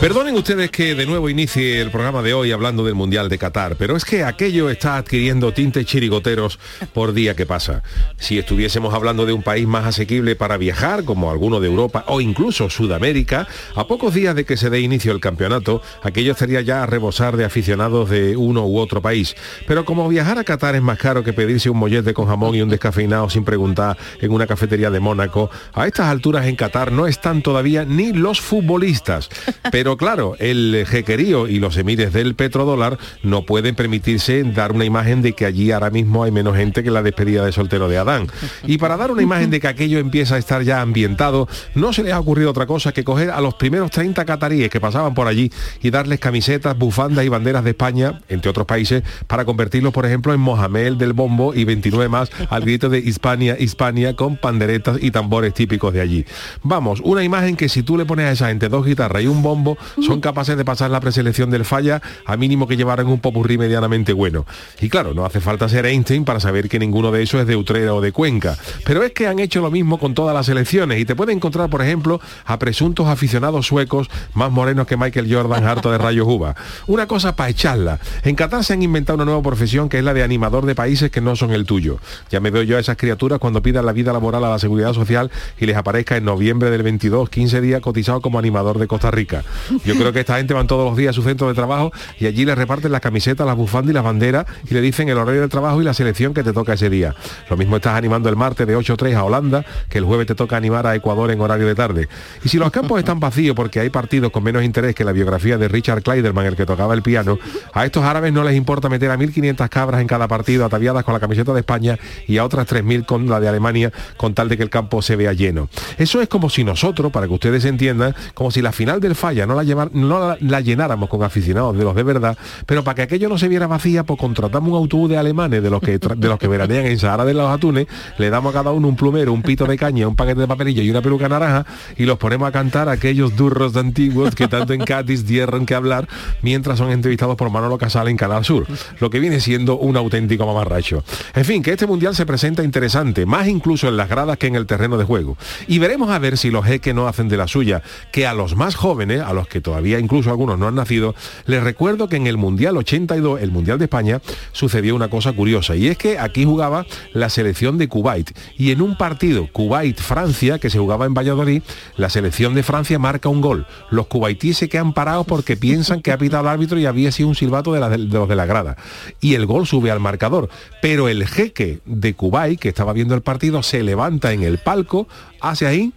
Perdonen ustedes que de nuevo inicie el programa de hoy hablando del Mundial de Qatar, pero es que aquello está adquiriendo tintes chirigoteros por día que pasa. Si estuviésemos hablando de un país más asequible para viajar, como alguno de Europa o incluso Sudamérica, a pocos días de que se dé inicio el campeonato, aquello estaría ya a rebosar de aficionados de uno u otro país. Pero como viajar a Qatar es más caro que pedirse un mollete con jamón y un descafeinado sin preguntar en una cafetería de Mónaco, a estas alturas en Qatar no están todavía ni los futbolistas. Pero claro, el jequerío y los emires del petrodólar no pueden permitirse dar una imagen de que allí ahora mismo hay menos gente que la despedida de soltero de Adán. Y para dar una imagen de que aquello empieza a estar ya ambientado, no se les ha ocurrido otra cosa que coger a los primeros 30 cataríes que pasaban por allí y darles camisetas, bufandas y banderas de España, entre otros países, para convertirlos, por ejemplo, en Mohamed del Bombo y 29 más al grito de Hispania, Hispania, con panderetas y tambores típicos de allí. Vamos, una imagen que si tú le pones a esa gente dos guitarras y un bombo, son capaces de pasar la preselección del falla a mínimo que llevaran un popurrí medianamente bueno. Y claro, no hace falta ser Einstein para saber que ninguno de esos es de Utrera o de Cuenca. Pero es que han hecho lo mismo con todas las selecciones y te puede encontrar, por ejemplo, a presuntos aficionados suecos más morenos que Michael Jordan harto de rayos uva. Una cosa para echarla. En Qatar se han inventado una nueva profesión que es la de animador de países que no son el tuyo. Ya me veo yo a esas criaturas cuando pidan la vida laboral a la seguridad social y les aparezca en noviembre del 22, 15 días cotizado como animador de Costa Rica. Yo creo que esta gente van todos los días a su centro de trabajo y allí les reparten las camisetas, las bufandas y las banderas y le dicen el horario del trabajo y la selección que te toca ese día. Lo mismo estás animando el martes de 8 a Holanda, que el jueves te toca animar a Ecuador en horario de tarde. Y si los campos están vacíos porque hay partidos con menos interés que la biografía de Richard Kleiderman, el que tocaba el piano, a estos árabes no les importa meter a 1.500 cabras en cada partido ataviadas con la camiseta de España y a otras 3.000 con la de Alemania con tal de que el campo se vea lleno. Eso es como si nosotros, para que ustedes entiendan, como si la final del falla no la, llevar, no la, llenáramos con aficionados de los de verdad, pero para que aquello no se viera vacía, pues contratamos un autobús de alemanes de los que de los que veranean en Sahara de los Atunes, le damos a cada uno un plumero, un pito de caña, un paquete de papelillo y una peluca naranja y los ponemos a cantar aquellos durros de antiguos que tanto en Cádiz dieron que hablar mientras son entrevistados por Manolo Casal en Canal Sur, lo que viene siendo un auténtico mamarracho. En fin, que este mundial se presenta interesante, más incluso en las gradas que en el terreno de juego. Y veremos a ver si los jeques no hacen de la suya, que a los más jóvenes, a los que todavía incluso algunos no han nacido, les recuerdo que en el Mundial 82, el Mundial de España, sucedió una cosa curiosa, y es que aquí jugaba la selección de Kuwait, y en un partido Kuwait-Francia, que se jugaba en Valladolid, la selección de Francia marca un gol. Los kuwaitíes se quedan parados porque piensan que ha pitado el árbitro y había sido un silbato de, de los de la grada. Y el gol sube al marcador. Pero el jeque de Kuwait, que estaba viendo el partido, se levanta en el palco, hace ahí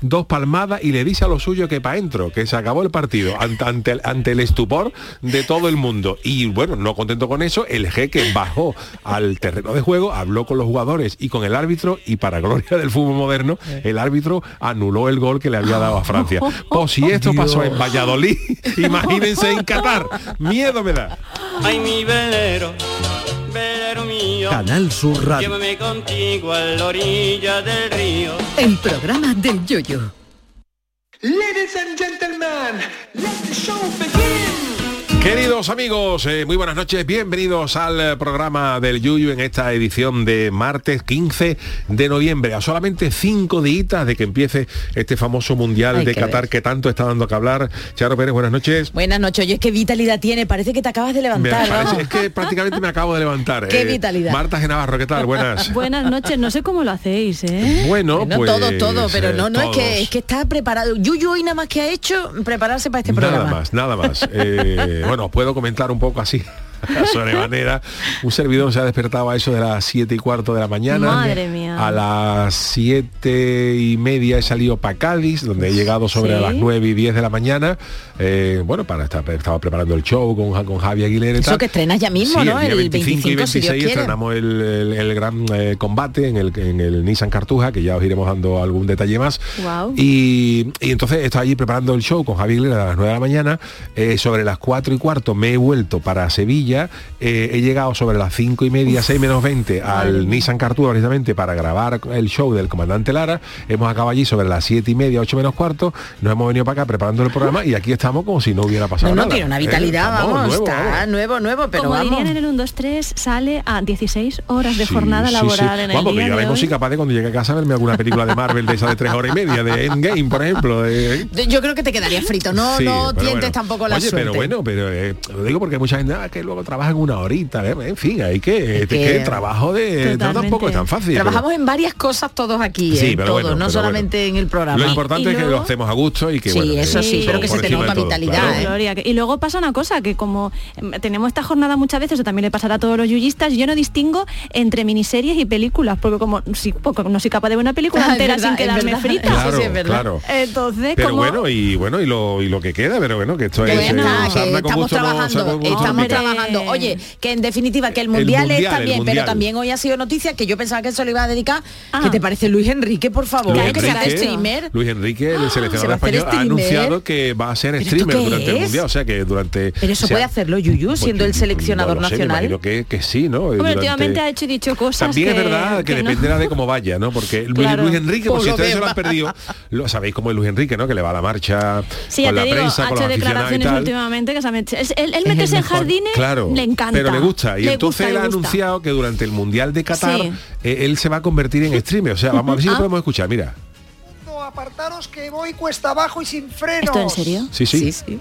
dos palmadas y le dice a lo suyo que para adentro, que se acabó el partido ante, ante, el, ante, el, estupor de todo el mundo. Y bueno, no contento con eso, el jeque bajó al terreno de juego, habló con los jugadores y con el árbitro y para gloria del fútbol moderno, el árbitro anuló el gol que le había dado a Francia. Pues si esto Dios. pasó en Valladolid, imagínense en Qatar. Miedo me da. Ay, mi velero. Velero mío, Canal Sur Radio. Llévame contigo a la orilla del río. El programa del yoyo. Ladies and gentlemen, let the show begin. Queridos amigos, eh, muy buenas noches, bienvenidos al eh, programa del Yuyu en esta edición de martes 15 de noviembre, a solamente cinco días de que empiece este famoso Mundial Hay de que Qatar ver. que tanto está dando que hablar. Charo Pérez, buenas noches. Buenas noches, oye, qué vitalidad tiene, parece que te acabas de Me levantar. parece- es que prácticamente me acabo de levantar. eh. Qué vitalidad. Marta Genavarro, ¿qué tal? Buenas. Buenas noches, no sé cómo lo hacéis, ¿eh? Bueno, Bueno, pues... todo, todo, pero no, no es que es que está preparado. Yuyu hoy nada más que ha hecho prepararse para este Nada programa. más, nada más. Eh, bueno, puedo comentar un poco así sobremanera. Un servidor se ha despertado a eso de las 7 y cuarto de la mañana. Madre mía. A las 7 y media he salido para Cádiz, donde he llegado sobre Sí. las 9 y 10 de la mañana. Eh, bueno, para estar, estaba preparando el show con, con Javi Aguilera y Eso tal. que estrenas ya mismo, Sí, ¿no? día El 25 y 25, si Dios 26 quiere. estrenamos el, el- el gran eh, combate en el, en el Nissan Cartuja, que ya os iremos dando algún detalle más. Y, y entonces estaba allí preparando el show con Javi Aguilera a las 9 de la mañana. Eh, sobre las 4 y cuarto me he vuelto para Sevilla. Eh, he llegado sobre las 5 y media, 6 menos 20 al Nissan Cartuja precisamente para grabar el show del comandante Lara. Hemos acabado allí sobre las 7 y media, 8 menos cuarto. Nos hemos venido para acá preparando el programa y aquí estamos como si no hubiera pasado No, no, nada. tiene una Eh, vitalidad, estamos vamos, nuevo, está vamos. nuevo, nuevo, pero Como vamos. dirían en el 1, 2, 3, sale a 16 horas de Sí, jornada sí, laboral sí. en el Vamos, que día yo mismo hoy. soy capaz de cuando llegue a casa verme alguna película de Marvel de esa de tres horas y media, de Endgame, por ejemplo. de- Yo creo que te quedaría frito, no, Sí, no tientes bueno. tampoco la Oye, suerte. pero bueno, pero eh, lo digo porque hay mucha gente ah, que luego trabaja en una horita, ¿eh? en fin, hay que, Es que, que- el trabajo de no, tampoco es tan fácil. pero- Trabajamos en varias cosas todos aquí, Sí, ¿eh? pero todos, bueno, no pero solamente bueno. en el programa. Lo importante Y es que luego- lo hacemos a gusto y que Sí, bueno, eso sí, pero que se te nota todo, vitalidad, claro. ¿eh? Y luego pasa una cosa, que como em, tenemos esta jornada muchas veces, o también le pasará a todos los yuyistas, yo no distingo entre miniseries y películas, porque como si, porque no soy capaz de ver una película Ah, entera verdad, sin quedarme verdad. frita. Claro, sí es verdad. claro. Entonces, Pero como... bueno, y bueno, y lo, y lo que queda, pero bueno, que esto es... estamos trabajando, estamos pica. Trabajando. Oye, que en definitiva que el El mundial, mundial, es también, pero mundial. también hoy ha sido noticia que yo pensaba que eso le iba a dedicar. Ah. ¿Qué te parece Luis Enrique, por favor? Luis que Enrique, streamer. Luis Enrique, el va seleccionador español, ha anunciado que va a ser ¿Pero esto streamer durante el mundial. O sea que durante. Pero eso o sea, puede hacerlo Yuyu, pues siendo el seleccionador no lo sé, nacional. imagino que, que sí, ¿no? Hombre, Durante- últimamente ha hecho y dicho cosas También que- es verdad que, que no. dependerá de cómo vaya, ¿no? Porque Luis, Claro. Luis Enrique, por Por si lo ustedes se lo han perdido, lo sabéis cómo es Luis Enrique, ¿no? Que le va a la marcha Sí, con la digo, prensa, con los aficionados y declaraciones tal. últimamente que se ha metido. Él, meterse el en jardines Claro, le encanta. pero le gusta. Y Le entonces gusta, él ha gusta. anunciado que durante el Mundial de Qatar Sí. eh, él se va a convertir en streamer. O sea, vamos a ver si lo Ah. podemos escuchar. Mira. Apartaros que voy cuesta abajo y sin frenos. ¿Esto en serio? Sí, sí. Sí, sí.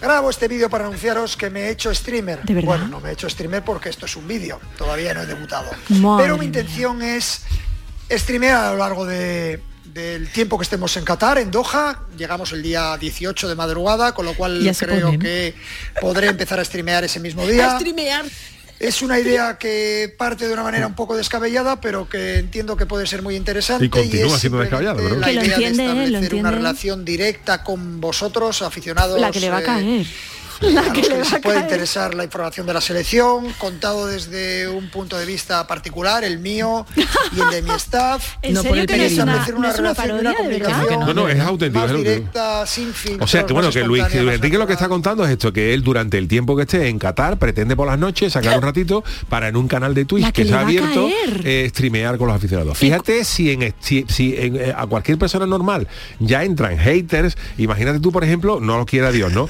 Grabo este vídeo para anunciaros que me he hecho streamer. ¿De verdad? Bueno, no me he hecho streamer porque esto es un vídeo, todavía no he debutado. Madre Pero mi mía. intención es streamear a lo largo de- del tiempo que estemos en Qatar, en Doha. Llegamos el día 18 de madrugada, con lo cual creo ponen. que podré empezar a streamear ese mismo A día. streamear. Es una idea que parte de una manera un poco descabellada, pero que entiendo que puede ser muy interesante. Y continúa es siendo. La Que lo idea entiende de él, lo establecer una relación directa con vosotros, aficionados. La que le va a eh, a La los que les a puede interesar la información de la selección, contado desde un punto de vista particular, el mío y el de mi staff. ¿En No serio que no es una, establecer no una es una parodia, una comunicación No, no, es auténtico, más es auténtico. directa, sin filtros, O sea, que bueno, que Luis, Enrique lo que está contando es esto, que él durante el tiempo que esté en Qatar pretende por las noches sacar un ratito para en un canal de Twitch La que, que ha abierto eh, streamear con los aficionados. Fíjate si en si, si en, eh, a cualquier persona normal ya entran haters, imagínate tú, por ejemplo, no lo quiera Dios, ¿no?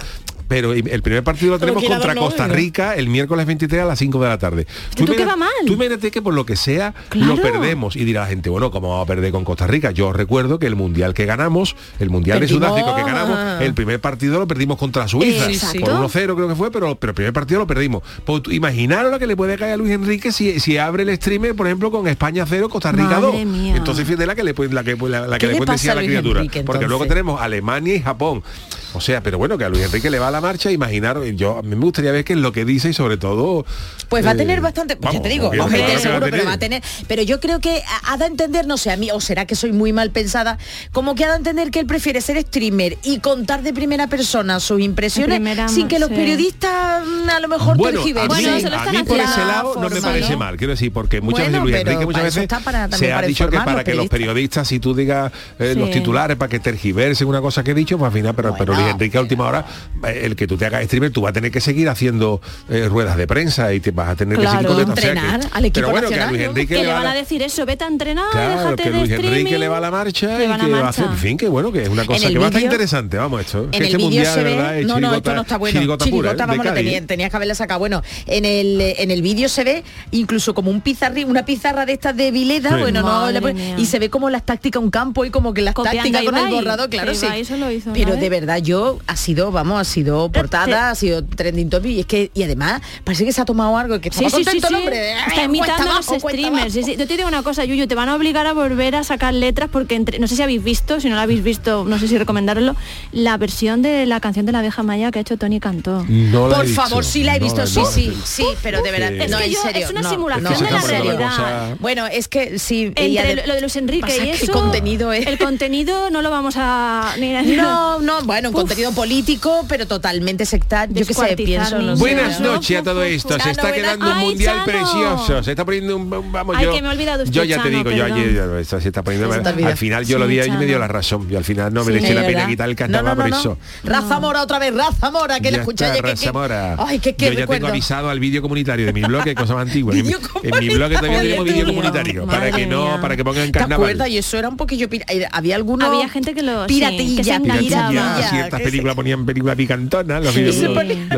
Pero el primer partido lo tenemos contra Costa. Rica el miércoles 23 a las 5 de la tarde. ¿Esto qué imagina- va mal? Tú que por lo que sea Claro. lo perdemos y dirá la gente, bueno, ¿cómo vamos a perder con Costa Rica? Yo recuerdo que el mundial que ganamos, el mundial de Perdimos. Sudáfrica que ganamos, el primer partido lo perdimos contra Suiza Exacto. por 1-0 creo que fue, pero, pero el primer partido lo perdimos. Pues, tú- imaginaros lo que le puede caer a Luis Enrique si, si abre el streamer, por ejemplo, con España 0, Costa Rica Madre 2. mía. Entonces fíjate la que le puede, la que, la, la que ¿Qué le puede decir a la criatura. Enrique, porque luego tenemos Alemania y Japón. O sea, pero bueno, que a Luis Enrique le va a la marcha, imaginar, yo a mí me gustaría ver qué es lo que dice y sobre todo. Pues va a eh, tener bastante, pues ya vamos, te digo, hombre, claro que va a seguro, pero tener. va a tener. Pero yo creo que ha de entender, no sé, a mí, o será que soy muy mal pensada, como que ha de entender que él prefiere ser streamer y contar de primera persona sus impresiones primera sin que los sí. periodistas mm, a lo mejor Bueno, a tergiversen. mí, Bueno, lo a mí por ese lado no me parece ¿no? mal, quiero decir, porque muchas Bueno, veces Luis Enrique muchas veces está para- también se ha dicho que para los que los periodistas, si tú digas eh, los Sí. titulares, para que tergiversen una cosa que he dicho, pues al final, pero, Luis Enrique a última hora, eh, el que tú te hagas streamer, tú vas a tener que seguir haciendo eh, ruedas de prensa y te vas a tener que Claro. seguir contestando. O sea que- Entrenar al equipo pero bueno, que a nacional, Luis. Enrique Que le va van la- a decir eso, vete a entrenar, Claro, déjate que de Luis streaming. Enrique le va a la marcha Le y que va a marcha. hacer, en fin, que bueno, que es una cosa que va a estar interesante, vamos, esto. En que el este vídeo mundial, se de ve, verdad, es no, no, esto chirigota- no está bueno. chirigota pura, ¿eh? de vamos, no Cádiz. tenía- tenías que haberla sacado. Bueno, en el en el vídeo se ve incluso como un pizarrín, una pizarra de estas de Vileda, Sí. bueno, no, Madre le- mía. y se ve como las tácticas un campo y como que las tácticas con el Ibai, borrador, claro, que sí. Pero de verdad yo ha sido, vamos, ha sido portada, ha sido trending topic y es que y además parece que se ha tomado algo que Sí, sí, sí, sí. hombre. Está Cuesta imitando a los streamers. Sí. Yo te digo una cosa, Yuyu, te van a obligar a volver a sacar letras porque entre, no sé si habéis visto, si no la habéis visto, no sé si recomendarlo, la versión de la canción de la abeja maya que ha hecho Tony Cantó. No Por favor, sí la he visto, No, sí, sí, sí, pero de verdad, Es no, que en yo- serio. es una no, simulación no, de la realidad. Bueno, es que sí, Entre lo de Luis Enrique y eso, el contenido es... el contenido no lo vamos a... ni- No, no, bueno, un. Contenido político, pero totalmente sectario. Yo qué sé, pienso, no. Buenas No, noches a todo esto. Se está quedando un ¡Ay, mundial precioso. Se está poniendo un vamos Ay, yo. que me he olvidado yo ya te digo, yo perdón. ayer ya, esto se está poniendo Se al final yo lo di y me dio la razón. Yo al final no me Sí, la pena ¿verdad? quitar el no, por eso. no. Raza Mora otra vez, Raza Mora, que la escuché ayer, Raza Mora. Ay, que qué Yo ya tengo avisado al vídeo comunitario de mi blog, que es cosa más antigua. En, mi- blog comunitario. tenemos vídeo comunitario para que no, para que pongan ¿Te carnaval. acuerdas? Y eso era un poquillo... eh, Había algunos... Había gente que lo- sí, Piratilla, que se Piratilla, enganchaba. piratilla, ciertas que películas ponían películas picantonas, los Sí.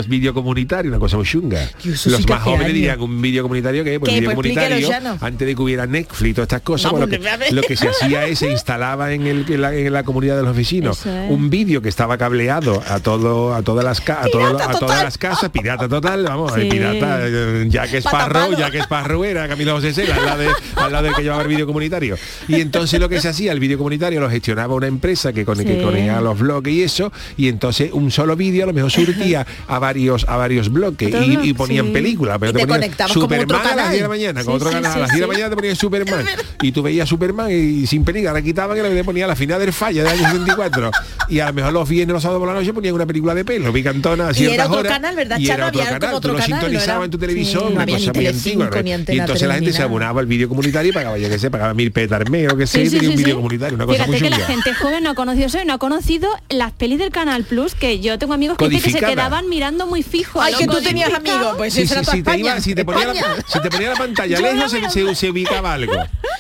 vídeos comunitarios, una cosa muy chunga. Los que más jóvenes dirían un vídeo comunitario que pues, vídeo Pues explíquelo, comunitario antes de que hubiera Netflix todas estas cosas, Vamos, pues, lo, que, lo que se hacía es se instalaba en, el, en, la, en la comunidad de los vecinos es. un vídeo que estaba cableado a todo a todas las a, todo- a todas las casas, pirata total, vamos, Sí. pirata eh, Jack Sparrow, Patapalo. Jack Sparrow era Camilo José Cela, al lado, de- al lado del que llevaba el vídeo comunitario. Y entonces lo que se hacía, el vídeo comunitario lo gestionaba una empresa que con que Sí. conectaba los bloques y eso, y entonces un solo vídeo a lo mejor surtía a varios a varios bloques Otro y, ponían sí. pelícuula, pero Y te ponían conectabas como otro Superman a las canal. 10 de la mañana, con Sí, otro sí, canal, a las 10 de la mañana te ponían Superman y tú veías Superman y sin película, la quitaban y le ponía la final del falla del año 74 y a lo mejor los viernes los sábados por la noche ponían una película de pelo, picantona a Y era otro horas, canal, ¿verdad, y era otro Había canal, como tú otro lo no sintonizabas en tu televisor, una cosa muy antigua. Y entonces la gente se abonaba al vídeo comunitario y pagaba, yo que sé, pagaba mil mes o que sé, tenía un vídeo comunitario, una cosa muy que la gente joven no ha conocido eso y no ha conocido las pelis del Canal Plus, que yo tengo amigos que, que se quedaban mirando muy fijo. Ay, que tú tenías amigos, pues Sí, esa sí, era sí, te iba- si, te ponía la, si te ponía la pantalla lejos se, se, se ubicaba algo.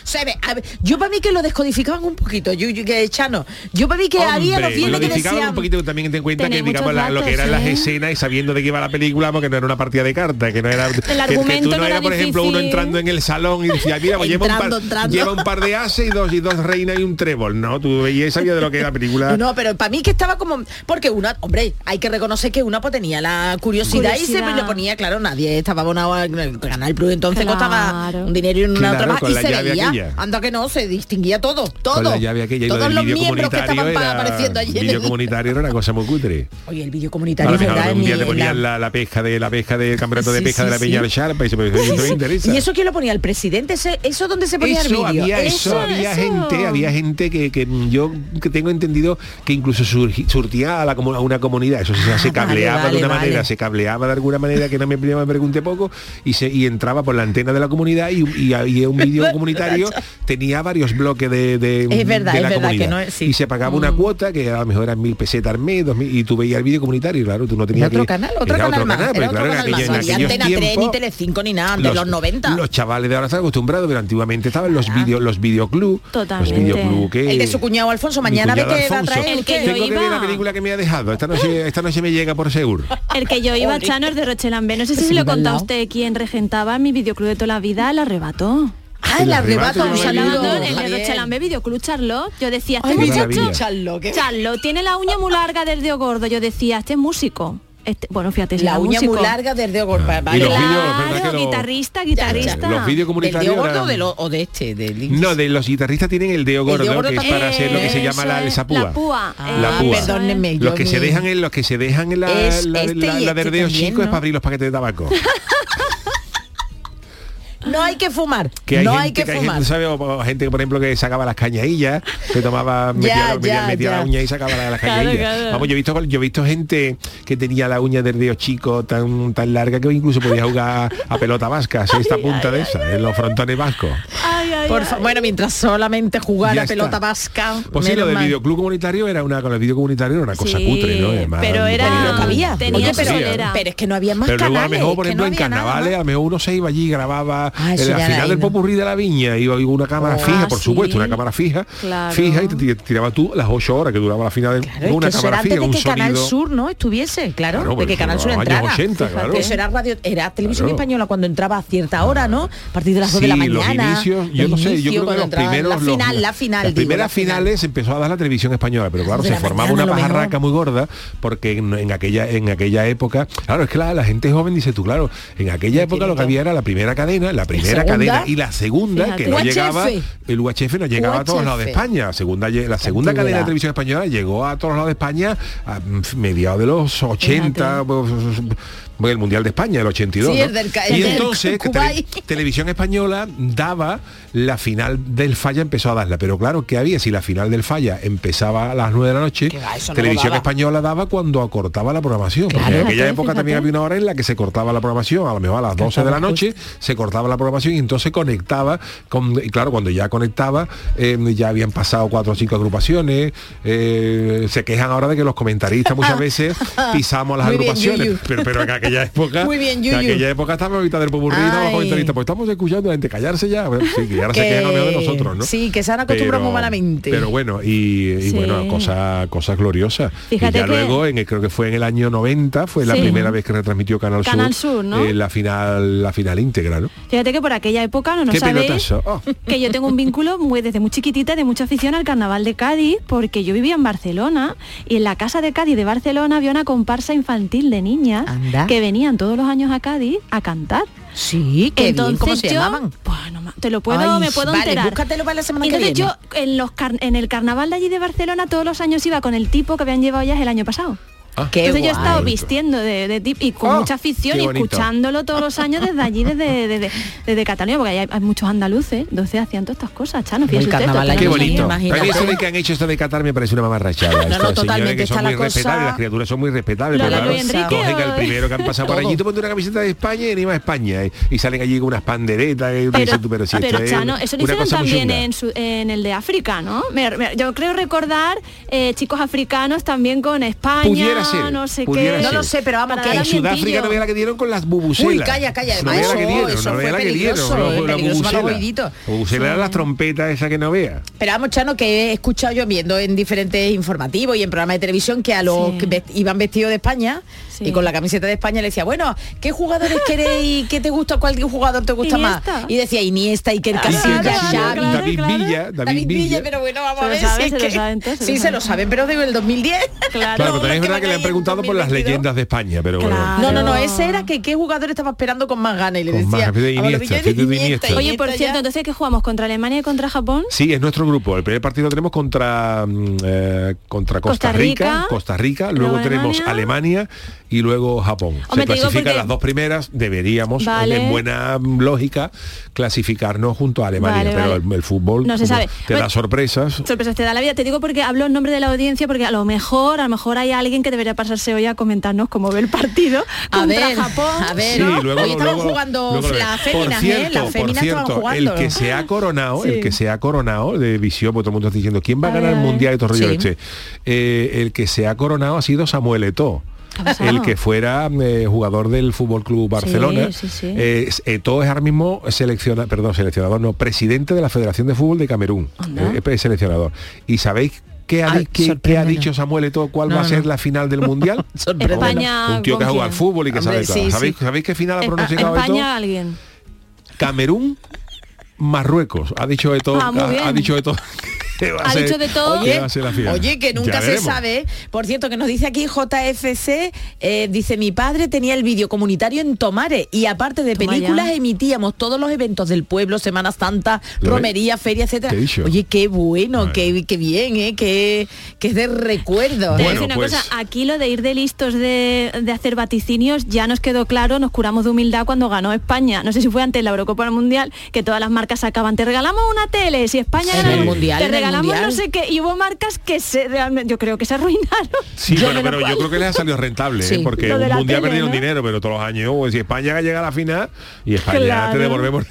Se ve, a ver, yo para mí que lo descodificaban un poquito, yo, yo que Chano. Yo para mí que había los Hombre, viernes lo que codificaban decían un poquito también ten en cuenta que digamos la- lo que eran las ¿eh? escenas y sabiendo de qué iba la película porque no era una partida de cartas que no era que- que, argumento tú no no era era por ejemplo uno entrando en el salón y decía mira pues lleva un, Entrando, par, entrando. lleva un par de ases y dos y dos reinas y un trébol no tú veías y sabías de lo que era la película No, pero para mí que estaba como porque una, hombre, hay que reconocer que una pues tenía la curiosidad, y Curiosidad. se le ponía, claro, nadie estaba abonado al Canal Plus, entonces Claro. costaba un dinero y una Claro, otra más con y la se veía. aquella. Anda que no, se distinguía todo, todo. con la llave aquella y lo Todos del los vídeo miembros que comunitario estaban era apareciendo allí en vídeo el comunitario era una cosa muy cutre Oye, el vídeo a comunitario, lo es mejor verdad, un día te ponían la- la, la pesca de la pesca del campeonato de Sí, pesca de la sí, Peña sí. del Sharpa y se me, interesa ¿Y eso quién lo ponía? ¿El presidente? ¿Ese- ¿Eso dónde se ponía el vídeo? había eso, había gente había gente que, que yo que tengo entendido que incluso surgi- surtía a, la, a una comunidad eso se, se Ah, cableaba vale, de una vale, manera vale. se cableaba de alguna manera que no me, me pregunte poco y se y entraba por la antena de la comunidad y, y, y un vídeo comunitario tenía varios bloques de, de, Es verdad, de es la verdad que comunidad no es- sí. y se pagaba una cuota que a lo mejor eran mil pesetas al mes dos mil, y tú veías el vídeo comunitario claro tú no tenías otro que- canal, otro era canal más, pero otro claro, canal aquello- en había aquellos Antena 3 ni Telecinco ni nada, de los 90. los chavales de ahora están acostumbrados pero antiguamente estaban los vídeos los videoclub los videoclub que El de su cuñado Alfonso, mañana ve que va a traer El que yo que iba. La película que me ha dejado. Esta noche, esta noche me llega por seguro. El que yo iba Joder. Chano es de Rochelambe. No sé si Es se lo contado a lado. usted quien regentaba mi videoclub de toda la vida, el arrebató. Ah, el El arrebato, un saludo. lado, el. Rochelambe Videoclub Charlot. Yo decía, este muchacho, maravilla. Charlo, que- Charlo tiene la uña muy larga del dedo gordo. Yo decía, este es músico. Este, bueno, fíjate, La uña músico. muy larga del dedo gordo. Y Vale, los Claro, que guitarrista, Ya, guitarrista. Los vídeos ¿Del comunitarios dedo gordo eran- o de, lo, o de este? Del No, de los guitarristas tienen el dedo gordo, que es para hacer lo que se llama la, esa púa. La púa. Ah, La púa. perdónenme. yo Los que se dejan en los que se dejan en la, Es la, este la- la este del dedo también, chico es para abrir los paquetes de tabaco. No hay que fumar. Que hay no gente, hay que, que hay fumar. gente, por ejemplo, que sacaba las cañadillas, que tomaba, metía, metía- ya, metía ya. la uña y sacaba la- las cañadillas. claro. Vamos, yo he visto yo he visto gente que tenía la uña del dedo chico tan tan larga que incluso podía jugar a pelota vasca, así esta punta de esa, en los frontones vascos. Ay, ay, Por ay. fa- bueno, mientras solamente jugar a pelota vasca. Pues sí, lo del videoclub comunitario era una con el video comunitario era una cosa Sí, cutre, ¿no? Además, pero era- tenía- Lo que había. Tenía Oye, su pero, es que no había más pero luego a lo mejor, por ejemplo, no en carnavales, a lo mejor uno se iba allí y grababa Ah, el, al final del no. popurrí de la viña, iba una cámara Oh, fija, por ah, supuesto, sí. una cámara fija, Claro. fija y te ti- tiraba tú las ocho horas que duraba la final del Claro, una eso era cámara antes fija, de que Canal. Sur no estuviese, claro, Claro, de que pues, Canal Sur entrara. 80, Fíjate, claro. Eso era radio, era televisión española cuando entraba a cierta hora, ¿no? A partir de las 2 de la Sí, los mañana. inicios, yo los no no sé, yo inicio, creo que cuando los entraba primeros la final, la final, las primeras finales empezó a dar la televisión española, pero claro, se formaba mañana, una pajarraca muy gorda porque en, aquella en aquella época, claro, es que la, la gente joven dice tú, claro, en aquella época lo que había era la primera cadena, la primera segunda, cadena y la segunda fíjate. que no UHF. llegaba, el UHF no llegaba a todos lados de. España, segunda la segunda antigüedad. cadena de televisión española llegó a todos lados de España a mm, mediados de los 80, pues, el Mundial de España, el 82. Sí, ¿no? el del ca- y entonces tele- Televisión Española daba la final del Falla, empezó a darla, pero claro, que había? Si la final del Falla empezaba a las 9 de la noche, va, no Televisión. Española daba cuando acortaba la programación. porque en aquella época fíjate. también había una hora en la que se cortaba la programación, a lo mejor a las 12 de la noche, se cortaba la programación y entonces conectaba, con, y claro, cuando ya conectaba, eh, ya habían pasado cuatro o cinco agrupaciones, eh, se quejan ahora de que los comentaristas muchas veces pisamos las Muy bien, agrupaciones, pero, pero en aquella época, Muy bien, en Yuyu. aquella época estaba a mitad del popurrí, no, los comentaristas, pues estamos escuchando a la gente callarse ya, Bueno, sí, que ahora se Que- quejan lo mejor de nosotros, ¿no? sí, que se han acostumbrado muy malamente. Pero bueno, y, y Sí. bueno, cosas cosas gloriosas. Fíjate y ya que- luego, en el- creo que fue en el año 90, fue la primera vez que retransmitió Canal, Canal Sur, ¿no? eh, la final la final íntegra, ¿no? Fíjate que por aquella época no nos sabéis. Oh. que yo tengo un vínculo muy desde muy chiquitita de mucha afición al carnaval de Cádiz porque yo vivía en Barcelona y en la casa de Cádiz de Barcelona había una comparsa infantil de niñas Anda. que venían todos los años a Cádiz a cantar. Sí, bien, Entonces ¿cómo se yo, llamaban? no ma- te lo puedo, Ay, me puedo vale, enterar. búscatelo para la semana que Entonces viene. yo en los car- en el carnaval de allí de Barcelona todos los años iba con el tipo que habían llevado ya el año pasado. Ah, Qué Entonces yo he guay. estado vistiendo de, de tip y con Oh, mucha afición y escuchándolo todos los años desde allí, desde, desde, desde Cataluña, porque ahí hay, hay muchos andaluces, entonces hacían todas estas cosas, Chano, fíjate El usted, carnaval todas allí Qué Imagínate. bonito. A mí Imagínate. eso de que han hecho esto de Qatar me parece una mamarrachada. No, no, señores totalmente que son muy la cosa- respetables, las criaturas son muy respetables, Lo pero claro, cogen o- al primero que han pasado por allí, tú pones una camiseta de España y ni más España y, y salen allí con unas panderetas y Pero, tú, pero si pero, Chano, eso lo hicieron cosa también en, su- en el de África, ¿no? Yo creo recordar eh, chicos africanos también con España, ser, no sé pudiera qué. ser. No lo sé, pero vamos, que En. Sudáfrica no vea la que dieron con las bubuselas. Uy, calla, calla, No vea la que eso- dieron, eso no vea fue la que dieron. eh, la peligroso para los bubusela. eran las trompetas esa que no vea. Pero vamos, Chano, que he escuchado yo viendo en diferentes informativos y en programas de televisión que a los Sí. que iban vestidos de España Sí. y con la camiseta de España le decía, bueno, ¿qué jugadores queréis? ¿Qué te gusta? ¿Cuál jugador te gusta Iniesta. más? Y decía Iniesta, Iker Claro, Casillas, claro, Xavi. claro. David Villa, David, Villa. pero bueno, vamos Se a lo ver saben, si se lo que- saben todos, se Sí, lo se saben. lo saben, pero desde el 2010. Claro. Claro, pero también es verdad que le han preguntado por las 2022. leyendas de España, pero bueno. No, no, no, ese era que qué jugador estaba esperando con más ganas y le decía. Oye, por cierto, entonces que jugamos contra Alemania y contra Japón. Sí, es nuestro grupo. El primer partido lo tenemos contra mm, eh, contra Costa, Costa Rica, Rica, Costa Rica, luego luego tenemos Alemania. Y luego Japón. Se clasifican porque- las dos primeras, deberíamos en- Vale. en buena lógica clasificarnos junto a Alemania, Vale, pero vale. El, el fútbol No se sabe. te da sorpresas. Sorpresas te da la vida. Te digo porque hablo en nombre de la audiencia porque a lo mejor, a lo mejor hay alguien que debería pasarse hoy a comentarnos cómo ve el partido A contra ver, Japón. a ver, Sí, ¿no? luego, Hoy estaban luego- jugando las por féminas, cierto, ¿eh? Las por féminas estaban cierto, jugando. el que se ha coronado, Sí. el que se ha coronado de visión, porque todo el mundo está diciendo quién va a, A ganar ver, el mundial el rollo Sí. este. Eh, el que se ha coronado ha sido Samuel Eto'o. El que fuera eh, jugador del Fútbol Club Barcelona. sí, sí. Eh, Eto'o es ahora mismo selecciona, perdón, seleccionador, no, presidente de la Federación de Fútbol de Camerún. Eh, es seleccionador. ¿Y sabéis qué ha, Ay, qué- qué ha dicho Samuel Eto'o? ¿Cuál No, va a ser no. la final del mundial? España, Un tío que ha ¿con jugado al fútbol y que Hombre, sabe todo. sí, ¿Sabéis, sí. ¿Sabéis qué final ha pronosticado Eto'o? España alguien. Camerún, Marruecos. Ha dicho de todo. Ah, ha, ha dicho de todo. que va a Ha ser- dicho de todo. Oye, va a ser la final. oye, que nunca se sabe. Por cierto, que nos dice aquí JFC, eh, dice, mi padre tenía el vídeo comunitario en Tomares y aparte de Toma películas ya. emitíamos todos los eventos del pueblo, Semana Santa, ¿Lo romería, feria, etcétera. Oye, qué bueno, qué, qué bien, ¿eh? Qué, qué es de recuerdo. Bueno, una pues- cosa, aquí lo de ir de listos de, de hacer vaticinios ya nos quedó claro, nos curamos de humildad cuando ganó España. No sé si fue antes la Eurocopa del Mundial, que todas las marcas sacaban, te regalamos una tele, si España gana el Mundial, te regalamos Mundial. no sé qué. Y hubo marcas que se realmente, yo creo que se arruinaron. Sí, Yo bueno, pero yo creo que les ha salido rentable, ¿eh? Porque un mundial tele, perdieron ¿no? dinero, pero todos los años, pues, si España llega a la final y España Claro. te devolvemos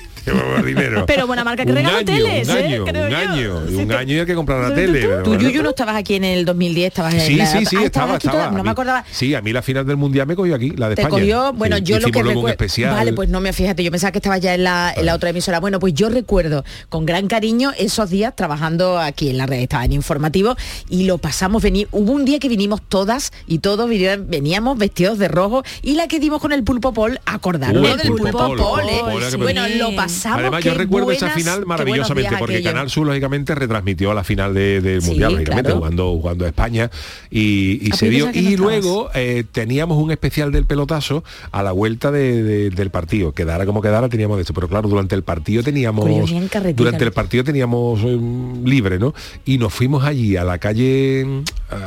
dinero. Pero buena marca que un regaló año, teles, un ¿eh? año, un año, y Sí, un año hay que comprar la Tú, tele. tú, Tú, bueno. Yuyu, no estabas aquí en el 2010, estabas en Sí, la... sí, sí, Ah, estaba, No mí- me acordaba. Sí, a mí la final del mundial me cogió aquí, la de Te España. cogió, bueno, Sí, yo lo que recuerdo. Vale, pues no me fíjate, yo pensaba que estaba ya en la, en la otra emisora. Bueno, pues yo recuerdo con gran cariño esos días trabajando aquí en la red, estaba en informativo y lo pasamos, vení, hubo un día que vinimos todas y todos veníamos vestidos de rojo y la que dimos con el pulpo pol, el del pulpo pol, ¿eh? pol, Bueno, lo pasamos. Además, yo recuerdo esa final maravillosamente porque aquello. Canal Sur, lógicamente, retransmitió la final de- del Sí, Mundial, lógicamente, claro. jugando, jugando a España y, y Ah, se pues dio. no luego eh, teníamos un especial del pelotazo a la vuelta de- de- del partido. Quedara como quedara, teníamos de esto. Pero claro, durante el partido teníamos. Pues. Durante el partido teníamos eh, libre, ¿no? Y nos fuimos allí a la calle,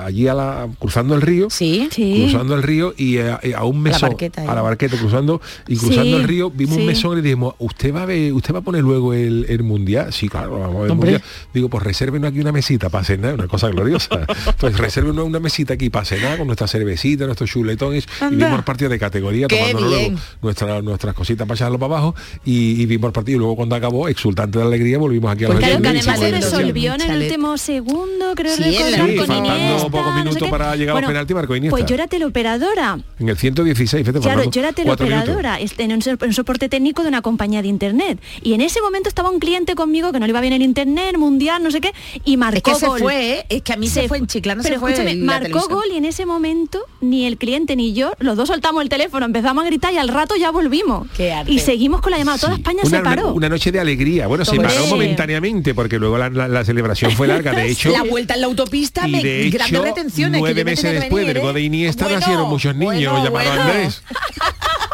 allí a la, cruzando el río. Sí. Sí. Cruzando el río y eh, a un la mesón, barqueta a la barqueta, cruzando y cruzando Sí, el río, vimos sí. un mesón y le dijimos, ¿usted va a ver, usted va a poner luego el, el mundial? Sí, claro, vamos a ver el mundial. Digo, pues resérvenos aquí una mesita para cenar, una cosa gloriosa. pues resérvenos una mesita aquí para cenar con nuestra cervecita, nuestros chuletones, y vimos el partido de categoría, tomando luego nuestra, nuestras cositas para echarlo para abajo y, y vimos el partido. Y luego cuando acabó, exultante de alegría, volvimos aquí a Pues los Claro, que además se resolvió en el último segundo, creo Sí, recordar, la Sí, con faltando Iniesta, pocos no sé minutos qué. para llegar a los penaltis, marcó Iniesta. Pues yo era teleoperadora. En el 116, fíjate, Claro, yo era minutos. teleoperadora en un soporte técnico de una compañía de internet. Y en ese momento estaba un cliente conmigo que no le iba bien el internet, mundial, no sé qué, y marcó Es que se gol. fue, ¿eh? es que a mí se, fue en Chiclana, Pero se fue escúchame, en la marcó televisión. gol y en ese momento ni el cliente ni yo, los dos soltamos el teléfono, empezamos a gritar y al rato ya volvimos. Qué arte. Y seguimos con la llamada. Toda Sí. España una, se paró. Una, una noche de alegría. Bueno, se paró momentáneamente porque luego la, la- la celebración fue larga. De hecho, la vuelta en la autopista, y de grandes retenciones. nueve meses después venir, del gol de ¿eh? Iniesta Bueno, nacieron muchos niños bueno, llamados bueno. Andrés.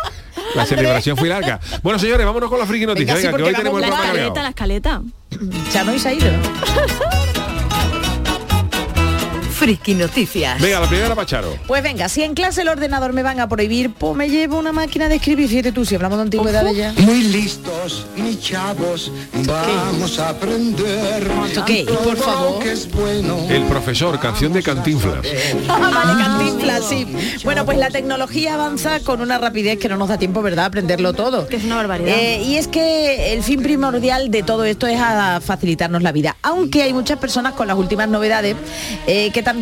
La celebración fue larga. Bueno, señores, vámonos con la friki noticia. Venga, sí, Venga, que hoy tenemos la escaleta, la escaleta. Ya no se ha ido. Friki Noticias. Venga, la primera Pacharo. Pues venga, si en clase el ordenador me van a prohibir, pues me llevo una máquina de escribir. Fíjate tú, si hablamos de antigüedades ya. Muy listos, mis chavos, vamos a aprender. ¿Esto qué? todo Por favor. que es bueno. El profesor, canción de Cantinflas. Vale, Cantinflas, sí. Bueno, pues la tecnología avanza con una rapidez que no nos da tiempo, ¿verdad?, a aprenderlo todo. Que es una barbaridad. Eh, y es que el fin primordial de todo esto es a facilitarnos la vida. Aunque hay muchas personas con las últimas novedades eh, que también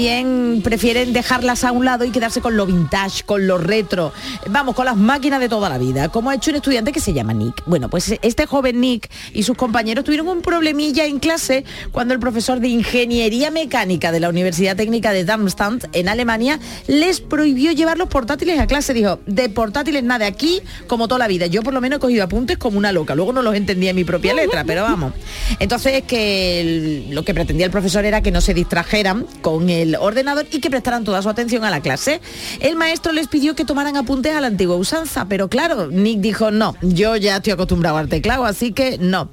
prefieren dejarlas a un lado y quedarse con lo vintage, con lo retro. Vamos, con las máquinas de toda la vida. Como ha hecho un estudiante que se llama Nick. Bueno, pues este joven Nick y sus compañeros tuvieron un problemilla en clase cuando el profesor de Ingeniería Mecánica de la Universidad Técnica de Darmstadt en Alemania les prohibió llevar los portátiles a clase. Dijo, de portátiles nada aquí, como toda la vida. Yo por lo menos he cogido apuntes como una loca. Luego no los entendía en mi propia letra, pero vamos. Entonces que lo que pretendía el profesor era que no se distrajeran con el ordenador y que prestaran toda su atención a la clase. El maestro les pidió que tomaran apuntes a la antigua usanza, pero claro, Nick dijo, no, yo ya estoy acostumbrado al teclado, así que no.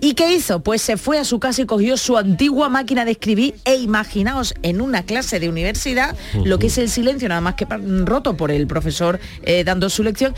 ¿Y qué hizo? Pues se fue a su casa y cogió su antigua máquina de escribir e imaginaos en una clase de universidad lo que es el silencio, nada más que roto por el profesor eh, dando su lección.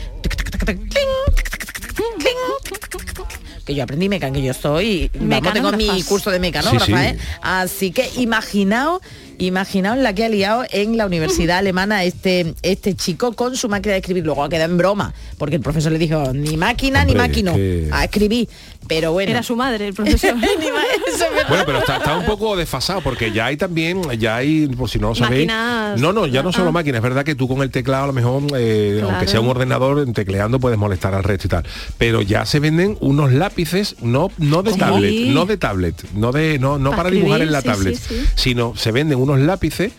Que yo aprendí mecánica, que yo soy, vamos, tengo mi curso de mecanógrafa, Sí, sí. ¿eh? Así que imaginaos, imaginaos la que ha liado en la universidad alemana este, este chico con su máquina de escribir. Luego ha quedado en broma, porque el profesor le dijo, ni máquina Hombre, ni máquina, es que- a escribir. Pero bueno. Era su madre, el profesor. Bueno, pero está, está un poco desfasado porque ya hay también, ya hay, por si no lo sabéis, Máquinas. no, no, ya no solo Ah. máquinas, es verdad que tú con el teclado a lo mejor, eh, Claro. aunque sea un ordenador, tecleando puedes molestar al resto y tal. Pero ya se venden unos lápices, no, no de ¿Cómo? tablet, no de tablet, no de, no, no Pa' para dibujar en la sí, tablet, sí, sí. sino se venden unos lápices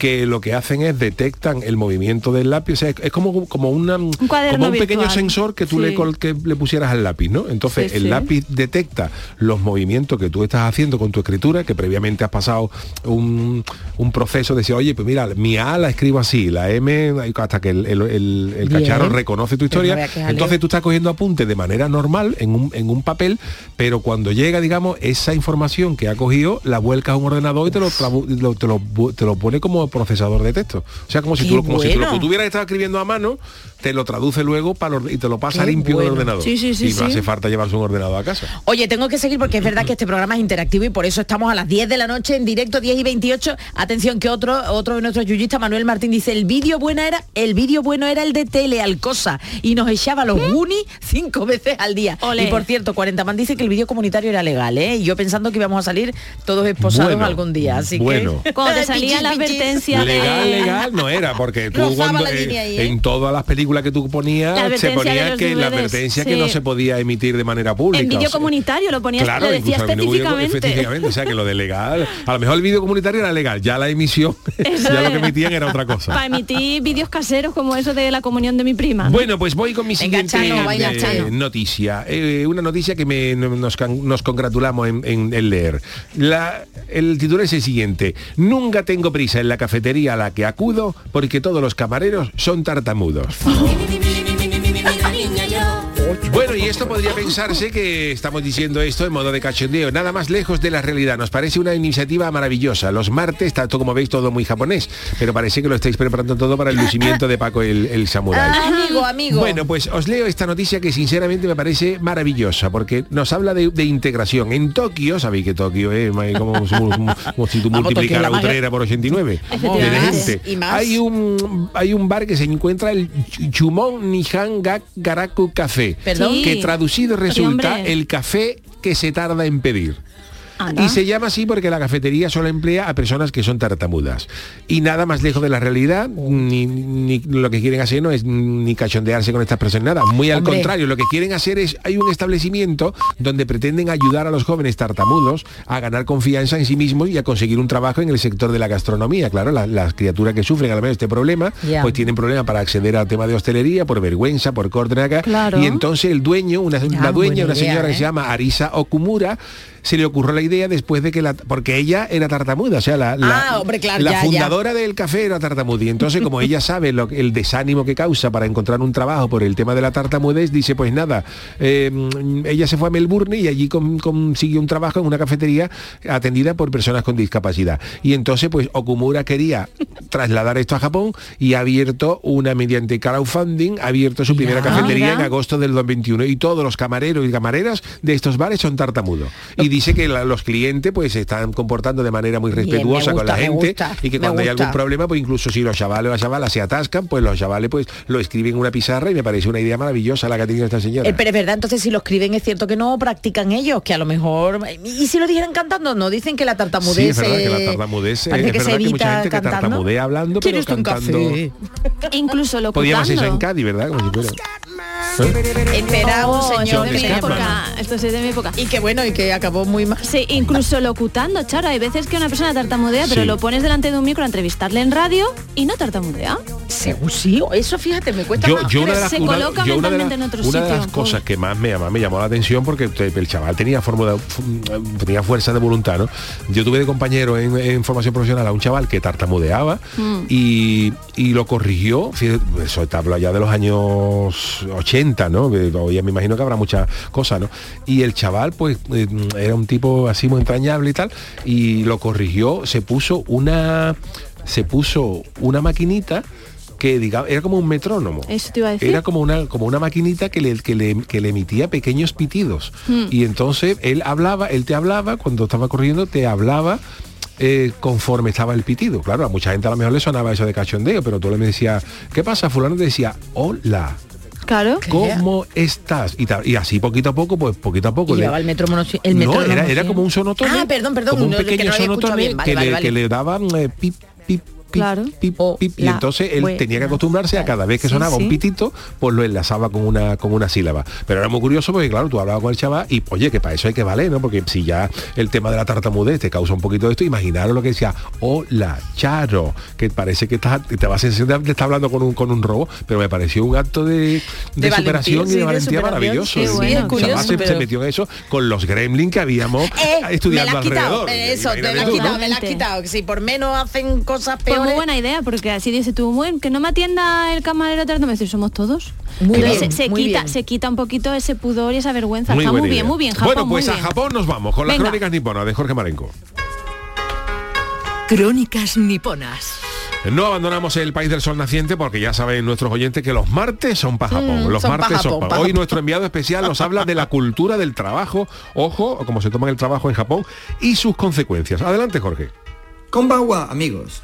que lo que hacen es detectan el movimiento del lápiz, o sea, es, como, como, una, cuaderno como un pequeño sensor que tú le, Sí. col- que le pusieras al lápiz, ¿no? Entonces Sí, el sí. lápiz detecta los movimientos que tú estás haciendo con tu escritura, que previamente has pasado un, un proceso de decir, oye, pues mira, mi A la escribo así, la M, hasta que el, el- el- el Bien. cacharro reconoce tu no historia. Entonces tú estás cogiendo apuntes de manera normal en un, en un papel, pero cuando llega, digamos, esa información que ha cogido, la vuelcas a un ordenador y te lo, te lo, te lo pone como procesador de texto. O sea, como si Qué tú, lo- como si tú lo bueno. que tú hubieras estado escribiendo a mano, te lo traduce luego para el orde- y te lo pasa Qué limpio bueno. del ordenador. Sí, sí, sí, y no sí. hace falta llevarse un ordenador a casa. Oye, tengo que seguir porque es verdad que este programa es interactivo y por eso estamos a las 10 de la noche en directo, 10 y 28. Atención que otro, otro de nuestros yuyistas, Manuel Martín, dice, el vídeo bueno era, el vídeo bueno era el de Telealcosa y nos echaba los Goonies cinco veces al día. Ole. Y por cierto, 40 man dice que el vídeo comunitario era legal, ¿eh? Y yo pensando que íbamos a salir todos esposados Bueno, algún día. Así bueno. que. Cuando te salía Pichis, la pichis. Advertencia legal, de... legal no era, porque tú cuando, eh, ahí, ¿eh? en todas las películas película que tú ponías La se ponía que la advertencia que no se podía emitir de manera pública. En vídeo o sea, comunitario lo ponías, Claro, lo decía específicamente. específicamente, O sea que lo de legal, a lo mejor el vídeo comunitario era legal, ya la emisión, ya lo que emitían era otra cosa. Para emitir vídeos caseros como eso de la comunión de mi prima. ¿no? Bueno, pues voy con mi Venga, siguiente Chano, vaya, eh, Chano. noticia. Eh, una noticia que me- nos, congratulamos en, en- en leer. La- el titular es el siguiente. Nunca tengo prisa en la cafetería a la que acudo porque todos los camareros son tartamudos. Bueno, y esto podría pensarse que estamos diciendo esto en modo de cachondeo, nada más lejos de la realidad. Nos parece una iniciativa maravillosa. Los martes, tanto como veis, todo muy japonés, pero parece que lo estáis preparando todo para el lucimiento de Paco el, el samurái. Ah, amigo, amigo. Bueno, pues os leo esta noticia que sinceramente me parece maravillosa, porque nos habla de, de integración. En Tokio, sabéis que Tokio es como, como- como si tú la multiplicaras más- Utrera por 89 de Efectivamente. gente. Y más. Hay un hay un bar que se encuentra el Ch- Chumon Nihan Garaku Café, Perdón. Sí. que traducido resulta el café que se tarda en pedir. Anda. Y se llama así porque la cafetería solo emplea a personas que son tartamudas. Y nada más lejos de la realidad, ni, ni lo que quieren hacer no es ni cachondearse con estas personas, nada. Muy al Hombre. contrario, lo que quieren hacer es, hay un establecimiento donde pretenden ayudar a los jóvenes tartamudos a ganar confianza en sí mismos y a conseguir un trabajo en el sector de la gastronomía. Claro, la- las criaturas que sufren al menos este problema, pues tienen problemas para acceder al tema de hostelería, por vergüenza, por corte acá. Claro. Y entonces el dueño, una, una Ah, dueña, una idea, señora que ¿eh? se llama Arisa Okumura, se le ocurrió la idea después de que la porque ella era tartamuda, o sea, la, la- Ah, hombre, claro, la ya, ya. fundadora del café era tartamuda. Y entonces, como ella sabe lo, que- el desánimo que causa para encontrar un trabajo por el tema de la tartamudez, dice, pues nada, eh, ella se fue a Melbourne y allí con- consiguió un trabajo en una cafetería atendida por personas con discapacidad. Y entonces, pues Okumura quería trasladar esto a Japón y ha abierto una, mediante crowdfunding, ha abierto su primera cafetería en agosto del 2021 y todos los camareros y camareras de estos bares son tartamudos. Y dice que la- los clientes pues se están comportando de manera muy respetuosa con la gente gusta, y que cuando hay algún problema, pues incluso si los chavales o las chavalas se atascan, pues los chavales pues lo escriben en una pizarra y me parece una idea maravillosa la que ha tenido esta señora. Eh, pero es verdad, entonces si lo escriben es cierto que no practican ellos, que a lo mejor... ¿Y si lo dijeran cantando? No, dicen que la tartamudez... Sí, es verdad que la eh, tartamudez eh, parece es que se verdad que mucha evita gente que cantando. tartamudea hablando, pero ¿Quieres un cantando. café? Incluso lo Podíamos eso en Cádiz, ¿verdad? Como si fuera. Espera un señor de mi época. Esto es de mi época. Y que bueno, y que acabó muy mal. Sí, incluso locutando, Charo. Hay veces que una persona tartamudea, pero Sí. lo pones delante de un micro a entrevistarle en radio y no tartamudea. Según sí, eso fíjate, me cuesta Yo, más. yo una de las, se una- coloca yo una de las- mentalmente en otro una de las un cosas que más me, más me llamó la atención porque el chaval tenía forma de- tenía fuerza de voluntad, ¿no? Yo tuve de compañero en, en formación profesional a un chaval que tartamudeaba Mm. y, y lo corrigió, fíjate, eso te hablo ya de los años 80, ¿no? Hoy me imagino que habrá muchas cosas, ¿no? Y el chaval, pues, eh, era un tipo así muy entrañable y tal, y lo corrigió, se puso una se puso una maquinita que digamos era como un metrónomo Eso te iba a decir. era como una como una maquinita que le, que le, que le emitía pequeños pitidos Hmm. y entonces él hablaba él te hablaba cuando estaba corriendo te hablaba eh, conforme estaba el pitido claro a mucha gente a lo mejor le sonaba eso de cachondeo pero tú le decías ¿qué pasa? fulano te decía hola Claro. ¿Cómo estás? Y, y así poquito a poco, pues poquito a poco. Y le- el metrónomo, el no, metrónomo, era, era como un sonotone. Ah, perdón, perdón, Como un no, que no pequeño sonotone bien. Vale, que, vale, le, vale. que le daban eh, pip, pip, pip, Claro. pip, O pip, y entonces él tenía que acostumbrarse a cada vez que Sí, sonaba sí. un pitito, pues lo enlazaba con una con una sílaba. Pero era muy curioso porque claro, tú hablabas con el chaval y oye, que para eso hay que valer, ¿no? Porque si ya el tema de la tartamudez te causa un poquito de esto, imaginaros lo que decía, hola, Charo, que parece que estás, te va a sensación de que está hablando con un con un robo, pero me pareció un acto de, de, De superación valentía, y de valentía maravilloso. bueno, curioso, se, metió en eso con los gremlins que habíamos Eh, estudiando me la has quitado, alrededor. eso, te la has quitado, me la has quitado. Si por menos hacen cosas Pues peores. muy buena idea, porque así dice tú, bueno, que no me atienda el camarero tarde, me dice, somos todos. Muy Entonces bien, se, se muy quita, bien. se quita un poquito ese pudor y esa vergüenza. Está muy bien, muy bien, Japón. Bueno, pues muy a bien. Japón nos vamos con las Venga. crónicas niponas de Jorge Marenco. Crónicas niponas. No abandonamos el país del sol naciente porque ya saben nuestros oyentes que los martes son para Japón. Mm, los son pa' martes son Japón, pa' pa' Hoy nuestro enviado especial nos habla de la cultura del trabajo, ojo, o cómo se toma el trabajo en Japón y sus consecuencias. Adelante, Jorge. Konbanwa, amigos.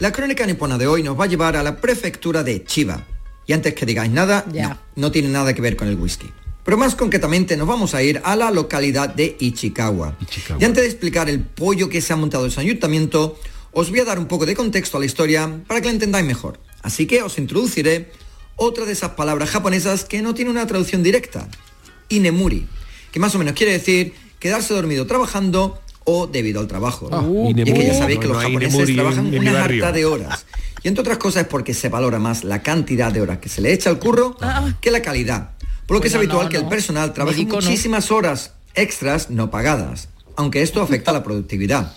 La crónica nipona de hoy nos va a llevar a la prefectura de Chiba. Y antes que digáis nada, Ya. no, no tiene nada que ver con el whisky. Pero más concretamente nos vamos a ir a la localidad de Ichikawa. Ichikawa. Y antes de explicar el pollo que se ha montado en su ayuntamiento, os voy a dar un poco de contexto a la historia para que la entendáis mejor. Así que os introduciré otra de esas palabras japonesas que no tiene una traducción directa, inemuri, que más o menos quiere decir quedarse dormido trabajando o debido al trabajo. Uh, y es que ya sabéis que los no japoneses inemuri trabajan en- una harta de horas. Y entre otras cosas es porque se valora más la cantidad de horas que se le echa al curro que la calidad. Por lo que es habitual no, que el personal trabaje Médico muchísimas horas extras no pagadas, aunque esto afecta a la productividad.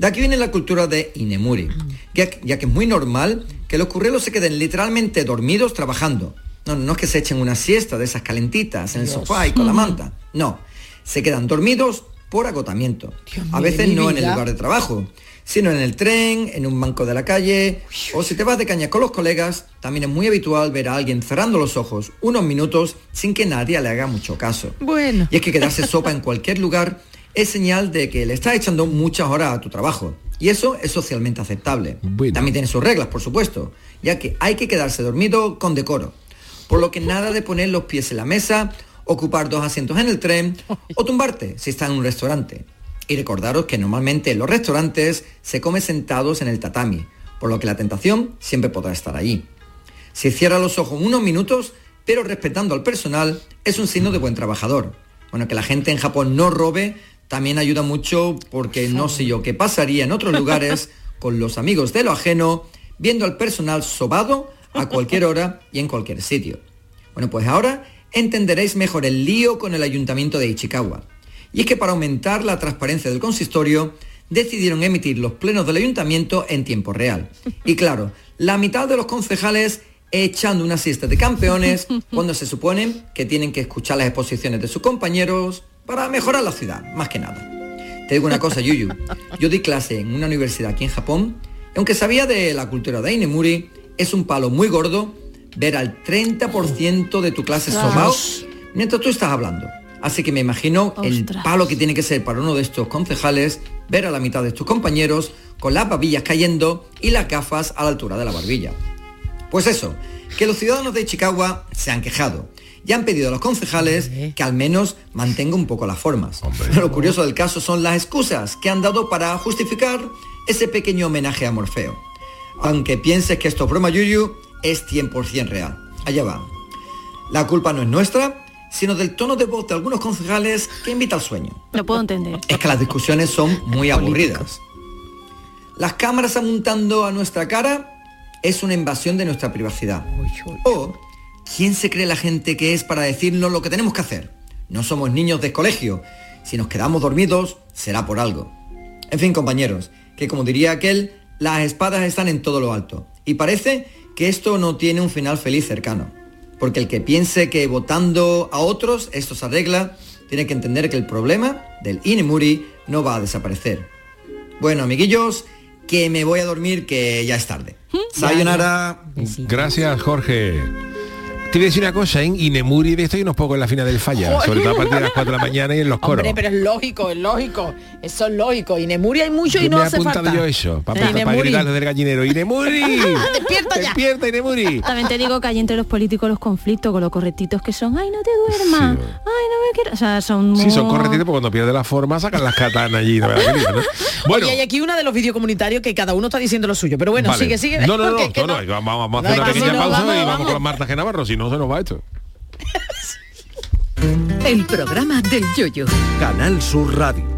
De aquí viene la cultura de Inemuri, ya, que- ya que es muy normal que los currelos se queden literalmente dormidos trabajando. No, no es que se echen una siesta de esas calentitas en el sofá y con la manta. No, se quedan dormidos por agotamiento. a veces no en el lugar de trabajo, sino en el tren, en un banco de la calle, o si te vas de caña con los colegas, también es muy habitual ver a alguien cerrando los ojos unos minutos sin que nadie le haga mucho caso. Bueno. Y es que quedarse sopa en cualquier lugar es señal de que le estás echando muchas horas a tu trabajo. Y eso es socialmente aceptable. Bueno. También tiene sus reglas, por supuesto, ya que hay que quedarse dormido con decoro. Por lo que nada de poner los pies en la mesa, ocupar dos asientos en el tren o tumbarte si está en un restaurante. Y recordaros que normalmente en los restaurantes se come sentados en el tatami, por lo que la tentación siempre podrá estar allí. Si cierra los ojos unos minutos, pero respetando al personal, es un signo de buen trabajador. Bueno, que la gente en Japón no robe también ayuda mucho porque no sé yo qué pasaría en otros lugares con los amigos de lo ajeno, viendo al personal sobado a cualquier hora y en cualquier sitio. Bueno, pues ahora entenderéis mejor el lío con el ayuntamiento de Ichikawa. Y es que para aumentar la transparencia del consistorio, decidieron emitir los plenos del ayuntamiento en tiempo real. Y claro, la mitad de los concejales echando una siesta de campeones cuando se supone que tienen que escuchar las exposiciones de sus compañeros para mejorar la ciudad, más que nada. Te digo una cosa, Yuyu. Yo di clase en una universidad aquí en Japón, y aunque sabía de la cultura de Inemuri, es un palo muy gordo ver al 30% de tu clase sobao mientras tú estás hablando. Así que me imagino el palo que tiene que ser para uno de estos concejales ver a la mitad de tus compañeros con las babillas cayendo y las gafas a la altura de la barbilla. Pues eso, que los ciudadanos de Chicago se han quejado y han pedido a los concejales que al menos mantenga un poco las formas. Pero lo curioso del caso son las excusas que han dado para justificar ese pequeño homenaje a Morfeo. Aunque pienses que esto es broma Yuyu, es 100% real. Allá va. La culpa no es nuestra, sino del tono de voz de algunos concejales que invita al sueño. Lo puedo entender. Es que las discusiones son muy aburridas. Las cámaras apuntando a nuestra cara es una invasión de nuestra privacidad. O, ¿quién se cree la gente que es para decirnos lo que tenemos que hacer? No somos niños de colegio. Si nos quedamos dormidos, será por algo. En fin, compañeros, que como diría aquel, las espadas están en todo lo alto. Y parece que esto no tiene un final feliz cercano. Porque el que piense que votando a otros esto se arregla, tiene que entender que el problema del Inemuri no va a desaparecer. Bueno, amiguillos, que me voy a dormir que ya es tarde. Sayonara. Gracias, Jorge. Te voy a decir una cosa, en Inemuri de esto hay unos pocos en la final del falla, sobre todo a partir de las 4 de la mañana y en los coros. Hombre, pero es lógico, es lógico. Eso es lógico. Y Nemuri hay mucho y no me hace apuntado falta. yo eso, para, Sí, Nemuri. gritar desde el gallinero. ¡Inemuri! Despierta ya. ¡Despierta, Inemuri! También te digo que hay entre los políticos los conflictos con los correctitos que son, ay, no te duermas, Sí. ay, no me quiero. O sea, son Sí, son muy- correctitos porque cuando pierde la forma sacan las katanas allí. ¿no? ¿no? Bueno, Oye, hay aquí una de los vídeos comunitarios que cada uno está diciendo lo suyo. Pero bueno, vale. sigue, sigue. No, no, no, no, no, vamos, vamos a hacer No, una que pequeña pausa vamos, y vamos vamos. con Marta G. Navarro, si no se nos va esto. El programa del yoyo. Canal Sur Radio.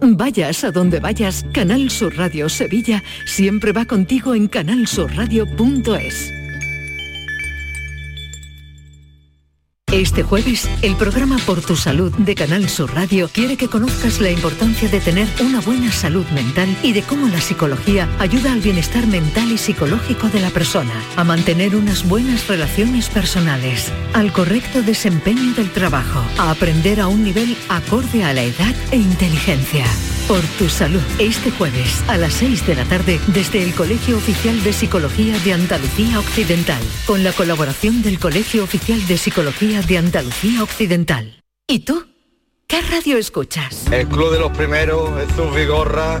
Vayas a donde vayas, Canal Sur Radio Sevilla siempre va contigo en canalsurradio.es. Este jueves, el programa Por tu Salud de Canal Sur Radio quiere que conozcas la importancia de tener una buena salud mental y de cómo la psicología ayuda al bienestar mental y psicológico de la persona, a mantener unas buenas relaciones personales, al correcto desempeño del trabajo, a aprender a un nivel acorde a la edad e inteligencia. Por tu salud, este jueves a las 6 de la tarde desde el Colegio Oficial de Psicología de Andalucía Occidental, con la colaboración del Colegio Oficial de Psicología de Andalucía Occidental. ¿Y tú? ¿Qué radio escuchas? El Club de los Primeros, Jesús Vigorra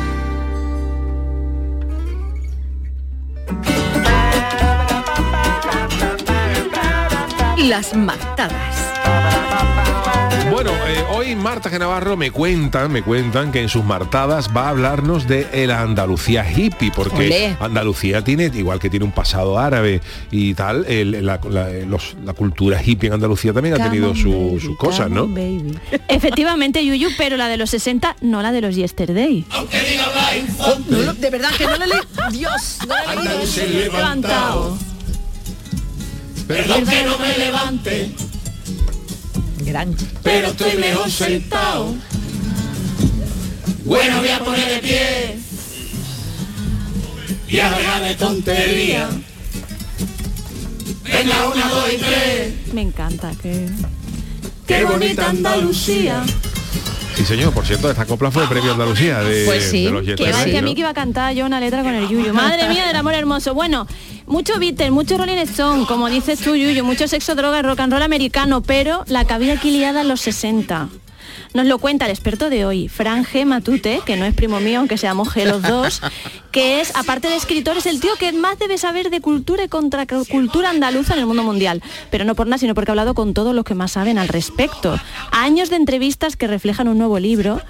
Las martadas. Bueno, eh, hoy Marta Genavarro me cuentan, me cuentan que en sus martadas va a hablarnos de la Andalucía hippie, porque Olé. Andalucía tiene, igual que tiene un pasado árabe y tal, el- la, la- los- la cultura hippie en Andalucía también ha tenido su- sus cosas, ¿no? Efectivamente, Yuyu, pero la de los 60, no la de los Yesterday. No de verdad que no leí. Dios, no. Levantado. Perdón que no me levante, Gran. pero estoy mejor sentado. Bueno, voy a poner de pie y a de tontería. Venga, una, dos y tres. Me encanta, que... Qué bonita Andalucía. Sí, señor, por cierto, esta copla fue premio Andalucía de, Pues sí, de los que va a mí que iba a cantar yo una letra con el Yuyu. Madre mía del amor hermoso. Bueno, mucho Beatles, mucho Rolling Stone, como dices tú, Yuyu, mucho sexo, droga rock and roll americano, pero la cabida aquí liada en los 60. Nos lo cuenta el experto de hoy, Fran G. Matute, que no es primo mío, aunque seamos G los dos, que es, aparte de escritor, es el tío que más debe saber de cultura y contracultura andaluza en el mundo mundial. Pero no por nada, sino porque ha hablado con todos los que más saben al respecto. Años de entrevistas que reflejan un nuevo libro.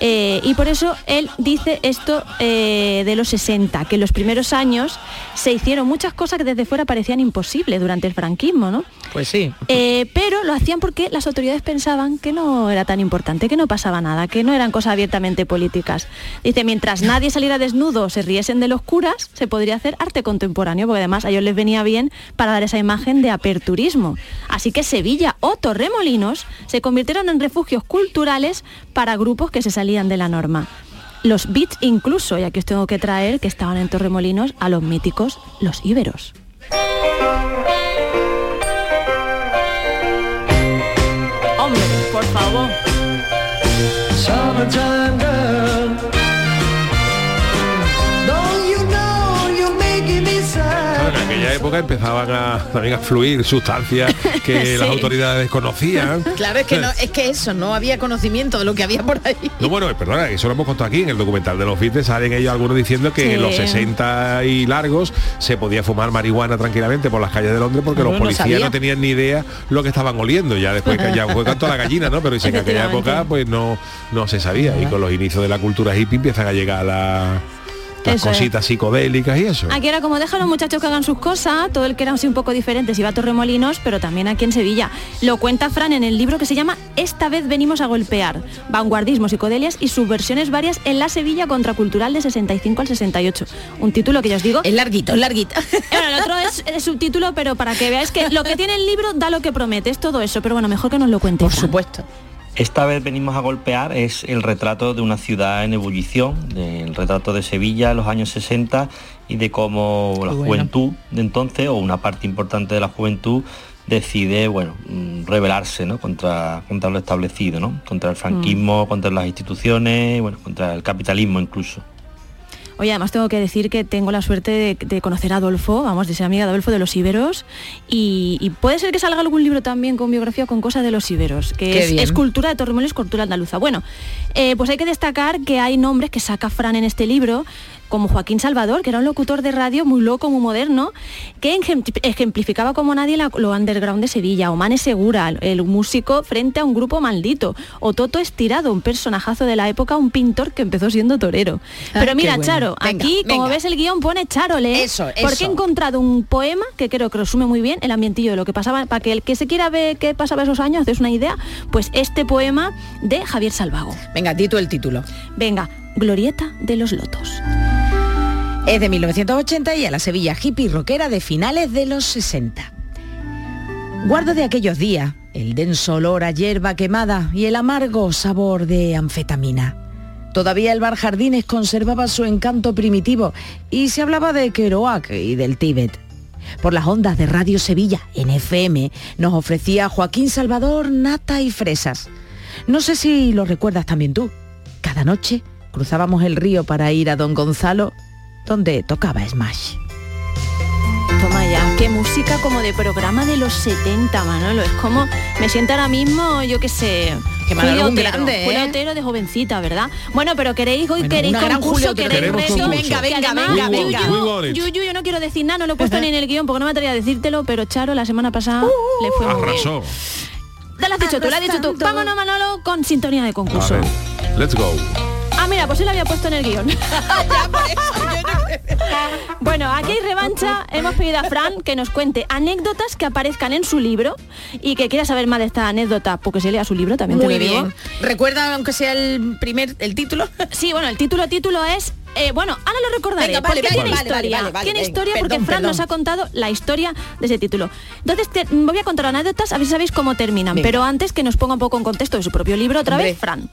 eh, y por eso él dice esto eh, de los 60, que en los primeros años se hicieron muchas cosas que desde fuera parecían imposibles durante el franquismo, ¿no? Pues sí. Eh, pero lo hacían porque las autoridades pensaban que no era tan importante, que no pasaba nada, que no eran cosas abiertamente políticas. Dice, mientras nadie saliera desnudo se riesen de los curas, se podría hacer arte contemporáneo, porque además a ellos les venía bien para dar esa imagen de aperturismo. Así que Sevilla o Torremolinos se convirtieron en refugios culturales para grupos que se salían de la norma. Los beats incluso, y aquí os tengo que traer que estaban en Torremolinos a los míticos los íberos. Hombre, por favor. Summertime aquella época empezaban a, también a fluir sustancias que Sí. las autoridades desconocían. Claro, es que no, es que eso, no había conocimiento de lo que había por ahí. No, bueno, perdona, eso lo hemos contado aquí en el documental de los Beatles, salen ellos algunos diciendo que Sí. en los 60 y largos se podía fumar marihuana tranquilamente por las calles de Londres porque No, los policías no tenían ni idea lo que estaban oliendo. Ya después que ya fue canto a la gallina, ¿no? Pero dice que en aquella época pues no, no se sabía. Y con los inicios de la cultura hippie empiezan a llegar la- las Eso es. cositas psicodélicas y eso. Aquí era como deja a los muchachos que hagan sus cosas, todo el que era así un poco diferente se iba a Torremolinos, pero también aquí en Sevilla. Lo cuenta Fran en el libro que se llama Esta vez venimos a golpear, vanguardismo, psicodelias y subversiones varias en la Sevilla contracultural de 65 al 68. Un título que ya os digo... Es larguito, es larguito. Bueno, el otro es el subtítulo, pero para que veáis que lo que tiene el libro da lo que promete, es todo eso, pero bueno, mejor que nos lo cuente. Por supuesto. Esta vez venimos a golpear es el retrato de una ciudad en ebullición, del retrato de Sevilla en los años 60 y de cómo la bueno. juventud de entonces, o una parte importante de la juventud, decide, bueno, mm, rebelarse, ¿no? Contra, contra lo establecido, ¿no? Contra el franquismo, contra las instituciones, bueno, contra el capitalismo incluso. Oye, además tengo que decir que tengo la suerte de, de conocer a Adolfo, vamos, de ser amiga de Adolfo de los Iberos, y, y puede ser que salga algún libro también con biografía con cosas de los Iberos, que es, es cultura de Torremolinos, cultura andaluza. Bueno, eh, pues hay que destacar que hay nombres que saca Fran en este libro, como Joaquín Salvador, que era un locutor de radio muy loco, muy moderno, que ejem- ejemplificaba como nadie la- lo underground de Sevilla, o Mane Segura, el músico frente a un grupo maldito, o Toto Estirado, un personajazo de la época, un pintor que empezó siendo torero. Ah, Pero mira, bueno. Charo, Venga, aquí, como ves el guion, pone Charo, lee, Eso, porque eso. he encontrado un poema que creo que resume muy bien el ambientillo de lo que pasaba, para que el que se quiera ver qué pasaba esos años, haces una idea, pues este poema de Javier Salvago. Venga, di tú el título. Venga, Glorieta de los Lotos. Es de 1980 y a la Sevilla hippie rockera de finales de los 60. Guardo de aquellos días el denso olor a hierba quemada y el amargo sabor de anfetamina. Todavía el bar Jardines conservaba su encanto primitivo y se hablaba de Kerouac y del Tíbet. Por las ondas de Radio Sevilla en FM nos ofrecía Joaquín Salvador nata y fresas. No sé si lo recuerdas también tú. Cada noche cruzábamos el río para ir a Don Gonzalo, donde tocaba Smash. Toma ya, qué música como de programa de los 70, Manolo. Es como, me siento ahora mismo, yo qué sé, Que Julio Otero, grande, ¿eh? Julio Otero de jovencita, ¿verdad? Bueno, pero queréis hoy, Bueno, queréis una gran concurso, queréis reto. concurso. Venga, venga, además, venga, venga. Yuyu, yo no quiero decir nada, no lo he puesto ni en el guion porque no me atrevería a decírtelo, pero Charo la semana pasada Uh, le fue muy bien. Arrasó. Te lo has dicho tú, lo has dicho tú. Vámonos, Manolo, con sintonía de A concurso. ver, let's go. Ah, mira, pues él había puesto en el guion. bueno, aquí hay revancha. Hemos pedido a Fran que nos cuente anécdotas que aparezcan en su libro y que quiera saber más de esta anécdota, porque se lea su libro también. te Muy lo digo. bien. Recuerda, aunque sea el primer, el título. Sí, bueno, el título título es eh, bueno, ahora lo recordaré. Venga, vale, porque tiene vale, historia. vale, tiene venga. historia porque Fran perdón. nos ha contado la historia de ese título. Entonces te, voy a contar anécdotas, a ver si sabéis cómo terminan. Pero antes que nos ponga un poco en contexto de su propio libro, otra Hombre. vez, Fran.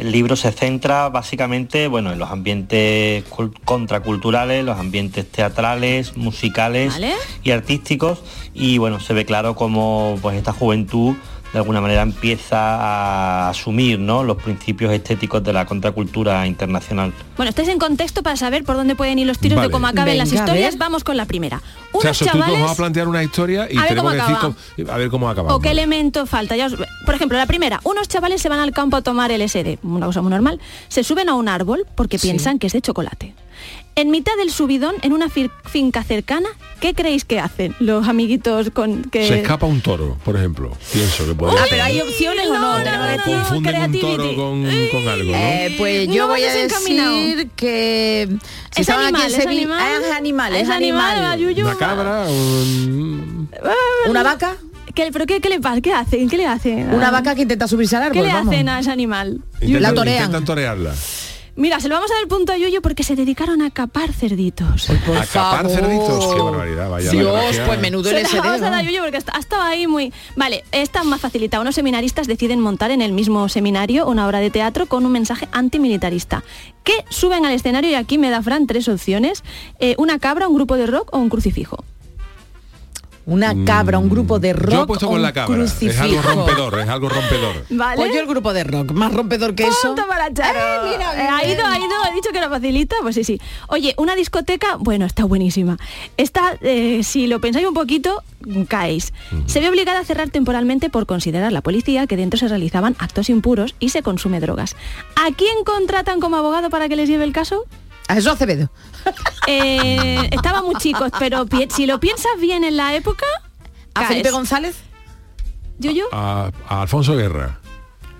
El libro se centra básicamente bueno, en los ambientes cul- contraculturales, los ambientes teatrales, musicales Vale. y artísticos y bueno, se ve claro cómo pues esta juventud de alguna manera empieza a asumir ¿no? los principios estéticos de la contracultura internacional. Bueno, estáis en contexto para saber por dónde pueden ir los tiros Vale. de cómo acaben las Venga, historias. Vamos con la primera. O sea, Unos so tú nos vas a chavales plantear una historia y A ver tenemos cómo que decir acaba. cómo- a ver cómo acabamos. o qué elemento falta. Ya os- por ejemplo, la primera, unos chavales se van al campo a tomar LSD, una cosa muy normal. Se suben a un árbol porque piensan que es de chocolate. En mitad del subidón, en una finca cercana, ¿qué creéis que hacen los amiguitos con que Se escapa un toro, por ejemplo. Pienso que puede Ah, pero hay opciones o no. Confunden un toro con, con algo, ¿no? Eh, pues No yo voy a decir que si Es estaban aquí animal, en es animal. Ah, es animal, es Es animal, animal. Una cabra, un... Una vaca, ¿Qué, ¿Pero qué, qué le pasa? ¿Qué hacen? ¿Qué le hacen? una Ah, vaca que intenta subirse al árbol. ¿Qué le vamos. hacen a ese animal? Intentan, La torean. intentan torearla. Mira, se lo vamos a dar el punto a Yuyu porque se dedicaron a capar cerditos. Por Acapar favor. cerditos, qué barbaridad, vaya. Dios, pues menudo Se la LSD. vamos a dar a. Yuyu porque ha estado ahí muy... Vale, esta es más facilita. Unos seminaristas deciden montar en el mismo seminario una obra de teatro con un mensaje antimilitarista. Que suben al escenario y aquí me da Fran tres opciones. Eh, una cabra, un grupo de rock o un crucifijo. Una cabra, un grupo de rock. Yo he puesto con la cabra. Es algo rompedor, es algo rompedor. ¿Vale? Pues yo el grupo de rock, más rompedor que eso. Para Charo. Eh, mira, Eh, ha ido, ha ido, ha dicho que era facilita, pues sí, sí. Oye, una discoteca, bueno, está buenísima. Esta, eh, si lo pensáis un poquito, caéis. Se ve obligada a cerrar temporalmente por considerar la policía que dentro se realizaban actos impuros y se consume drogas. ¿A quién contratan como abogado para que les lleve el caso? A eso Acevedo. Eh, estaba muy chicos, pero si lo piensas bien en la época, A caes. Felipe González. Yuyu, A, a Alfonso Guerra.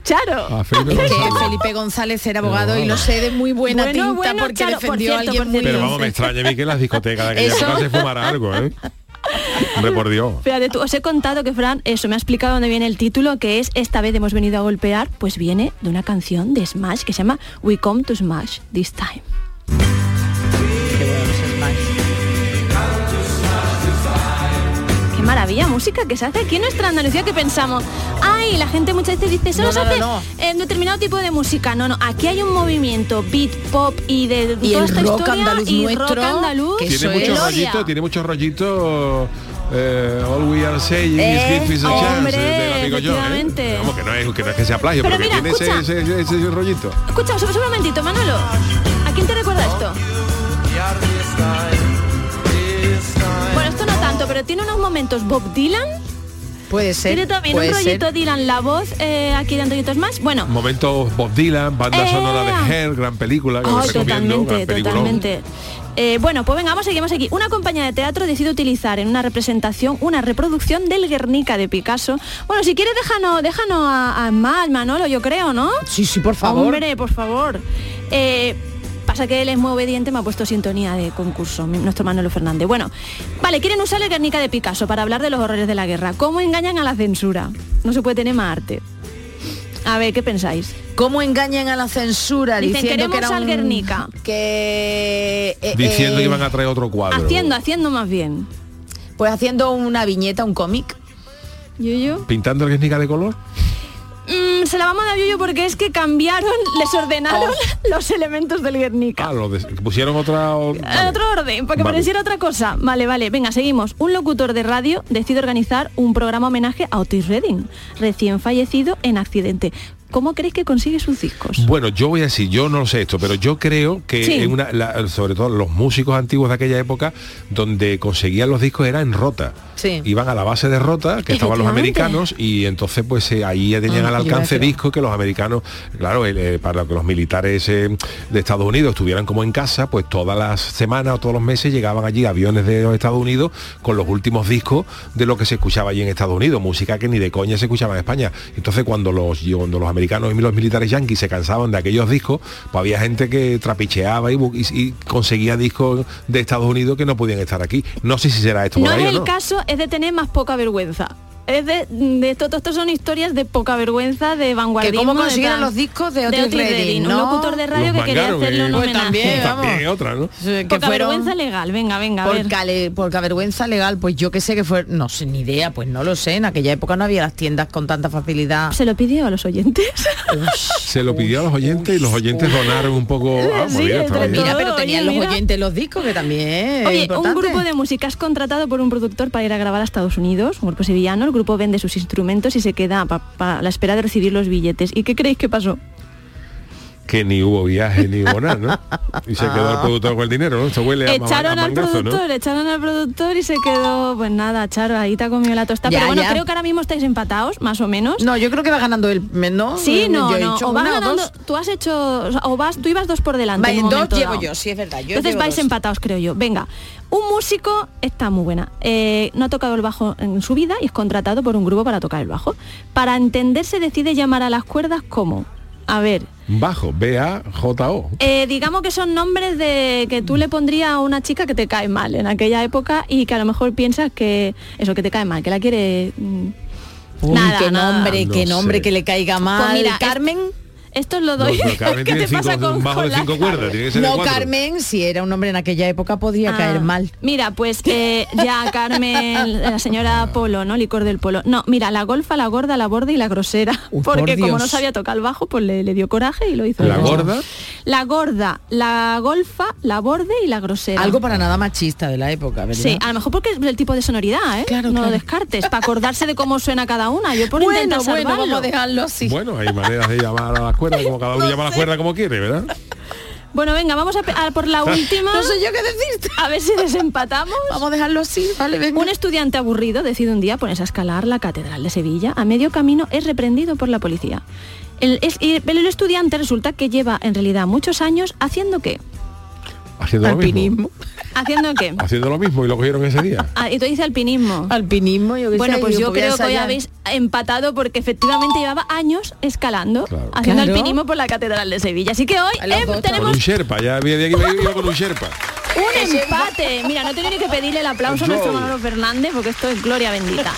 Charo. A Felipe González. Felipe González era abogado y lo sé de muy buena Bueno, tinta bueno, porque Charo, por defendió a alguien muy Pero vamos, me extraña a mí que en las discotecas de aquella época se fumara algo, ¿eh? Hombre, por Dios. Fíjate tú, os he contado que Fran, eso me ha explicado dónde viene el título, que es Esta vez hemos venido a golpear, pues viene de una canción de Smash que se llama We Come to Smash This Time. Qué maravilla, música que se hace aquí en nuestra Andalucía que pensamos, ay, la gente muchas veces dice, solo No, se no, hace no. en determinado tipo de música. No, no, aquí hay un movimiento beat, pop y de Y toda el esta rock historia andaluz y nuestro, rock andaluz. que Tiene mucho rollito, tiene mucho rollito eh, All We Are Saying is Eh, Give Us a hombre, Chance, del amigo John, ¿eh? Vamos, que no, es, que no es que sea plagio, Pero pero, que mira, tiene ese, escucha. ese, ese- ese rollito. Escucha, sube un momentito, Manolo. ¿A quién te recuerda esto? Bueno, esto no tanto, pero tiene unos momentos Bob Dylan. Puede ser. Tiene también puede un ser. rollito Dylan, la voz eh, aquí de Antonitos más. Bueno, Momentos Bob Dylan, banda Eh. sonora de Hair, gran película, que recomiendo, totalmente, gran película. totalmente. Eh, bueno, pues venga, vamos, seguimos aquí. Una compañía de teatro decide utilizar en una representación una reproducción del Guernica de Picasso. Bueno, si quieres déjanos, déjanos a, a más, Manolo, yo creo, ¿no? Sí, sí, por favor. Hombre, por favor. Eh, pasa que él es muy obediente, me ha puesto sintonía de concurso, nuestro Manolo Fernández. Bueno, vale, quieren usar el Guernica de Picasso para hablar de los horrores de la guerra. ¿Cómo engañan a la censura? No se puede tener más arte. A ver, ¿qué pensáis? ¿Cómo engañan a la censura Dicen, diciendo que "Queremos era al un- Guernica"? que eh, Diciendo eh, que iban a traer otro cuadro. Haciendo, haciendo más bien. pues haciendo una viñeta, un cómic. Yo, yo. Pintando el Guernica de color. Mm, se la vamos a dar a Yuyu porque es que cambiaron, les ordenaron los elementos del Guernica. Ah, lo de- pusieron otra... En otro orden, para que Vale. pareciera otra cosa. Vale, vale, venga, seguimos. Un locutor de radio decide organizar un programa homenaje a Otis Redding, recién fallecido en accidente. ¿Cómo creéis que consigue sus discos? Bueno, yo voy a decir, yo no lo sé esto, pero yo creo que Sí. en una, la- sobre todo los músicos antiguos de aquella época, donde conseguían los discos era en rota. Sí. Iban a la base de rota, que estaban los americanos, y entonces pues eh, ahí ya tenían Ah, al alcance discos que los americanos, claro, eh, para que los militares eh, de Estados Unidos estuvieran como en casa, pues todas las semanas o todos los meses llegaban allí aviones de los Estados Unidos con los últimos discos de lo que se escuchaba allí en Estados Unidos, música que ni de coña se escuchaba en España. Entonces cuando los, cuando los americanos y los militares yanquis se cansaban de aquellos discos, pues había gente que trapicheaba y, y- y conseguía discos de Estados Unidos que no podían estar aquí. No sé si será esto No por es el no. caso, es de tener más poca vergüenza. Es de, de esto, esto son historias de poca vergüenza, de vanguardismo. cómo de consiguieron tal. los discos de Otis Redding, Un ¿no? locutor de radio Los que quería hacerle un Pues homenaje. también, vamos. También otra, ¿no? Que Poca fueron- vergüenza legal, venga, venga, a vergüenza legal, pues yo que sé que fue, no sé ni idea, pues no lo sé, en aquella época no había las tiendas con tanta facilidad. Se lo pidió a los oyentes. Se lo pidió a los oyentes y los oyentes donaron un poco... Ah, Sí, bien. Mira, pero oye, tenían los mira. oyentes los discos que también Oye, un grupo de música es contratado por un productor para ir a grabar a Estados Unidos, un grupo sevillano, el grupo vende sus instrumentos y se queda para la espera de recibir los billetes. ¿Y qué creéis que pasó? que ni hubo viaje ni hubo nada, ¿no? Y se quedó el productor con el dinero, ¿no? Esto huele a, Echaron a al mangazo, ¿no? productor, echaron al productor y se quedó, pues nada, Charo, ahí te ha comido la tostada. Ya, Pero bueno, ya. creo que ahora mismo estáis empatados, más o menos. No, yo creo que va ganando el ¿no? Sí, no, Yo he no. hecho O vas una o ganando, dos. tú has hecho, o, vas, tú ibas dos por delante. Va, en dos llevo dado. yo, sí, es verdad. Yo Entonces vais dos. empatados, creo yo. Venga, un músico está muy buena. eh, no ha tocado el bajo en su vida y es contratado por un grupo para tocar el bajo. Para entenderse decide llamar a las cuerdas como, a ver, Bajo, B-A-J-O. eh, digamos que son nombres de que tú le pondrías a una chica que te cae mal en aquella época y que a lo mejor piensas que eso que te cae mal, que la quiere mm, Uy, nada, qué nada. nombre, No qué nombre que le caiga mal. Pues mira, Carmen. Esto os lo No, doy. pero Carmen ¿Qué tiene te pasa con- bajo con de cinco cuerdas, tiene que ser de No. Carmen, si era un hombre en aquella época podría Ah, caer mal. Mira, pues eh, ya Carmen, la señora Polo, ¿no? Licor del Polo. No, mira, la golfa, la gorda, la borde y la grosera. Uy, por porque como no sabía tocar el bajo, pues le, le dio coraje y lo hizo. ¿La gorda? La gorda, la golfa, la borde y la grosera. Algo para nada machista de la época, ¿verdad? Sí, a lo mejor porque es el tipo de sonoridad, ¿eh? Claro, no lo descartes, para acordarse de cómo suena cada una. Yo por bueno, intentar bueno, vamos a dejarlo así. Bueno, hay maneras de llamar a las cuerdas, como cada uno llama a las cuerdas como quiere, ¿verdad? Bueno, venga, vamos a, a por la última. No sé yo qué decirte. A ver si desempatamos. Vamos a dejarlo así, vale, venga. Un estudiante aburrido decide un día ponerse a escalar la Catedral de Sevilla. A medio camino es reprendido por la policía. El, es- el- el estudiante resulta que lleva en realidad muchos años haciendo qué? Haciendo lo mismo. Alpinismo. ¿Haciendo qué? Haciendo lo mismo y lo cogieron ese día. Ah, y tú dices alpinismo. Alpinismo, yo qué Bueno, sé, pues yo creo que hoy habéis empatado porque efectivamente llevaba años escalando, Claro. haciendo Claro. alpinismo por la Catedral de Sevilla. Así que hoy em, Con tenemos un Sherpa, ya había de aquí iba con un Sherpa. Un empate. Mira, no tengo ni que pedirle el aplauso a nuestro. Manolo Fernández porque esto es gloria bendita.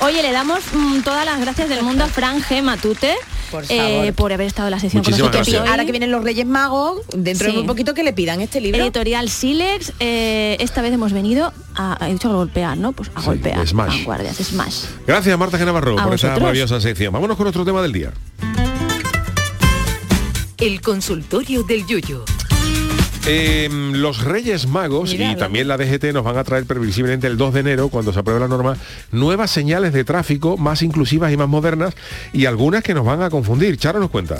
Oye, le damos mm, todas las gracias del mundo a Fran G. Matute Por eh, por haber estado en la Muchísimas con nosotros. Ahora que vienen los Reyes Magos, dentro Sí. de muy poquito que le pidan este libro. Editorial Silex, eh, esta vez hemos venido a, he dicho a golpear, ¿no? Pues a Sí, golpear. Smash. Vanguardias, Smash. Gracias, Marta Genavarro, A por esta vosotros. maravillosa sección. Vámonos con otro tema del día. El consultorio del Yuyo. Eh, los Reyes Magos y también la DGT nos van a traer previsiblemente el 2 de enero, cuando se apruebe la norma, nuevas señales de tráfico más inclusivas y más modernas y algunas que nos van a confundir. Charo nos cuenta.